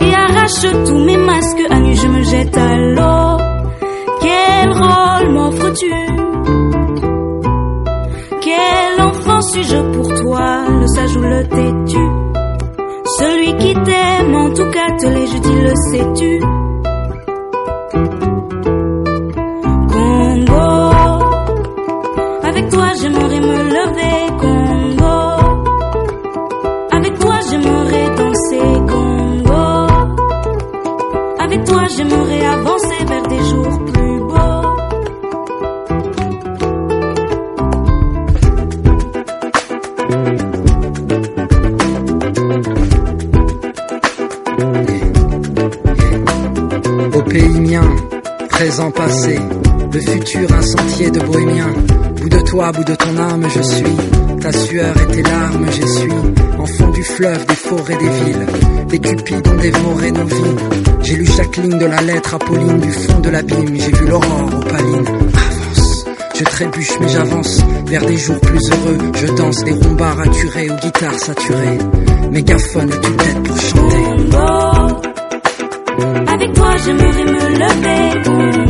et arrache tous mes masques. À nu je me jette à l'eau. Quel rôle m'offres-tu? Quel enfant suis-je pour toi? Le sage ou le têtu? Celui qui t'aime, en tout cas te l'ai, je dis, le sais-tu? Nos vies. J'ai lu chaque ligne de la lettre apolline du fond de l'abîme. J'ai vu l'aurore opaline. Avance, je trébuche mais j'avance vers des jours plus heureux. Je danse des rombards acurés aux guitares saturées. Mégaphone, tu tête pour chanter. Avec toi, j'aimerais me lever.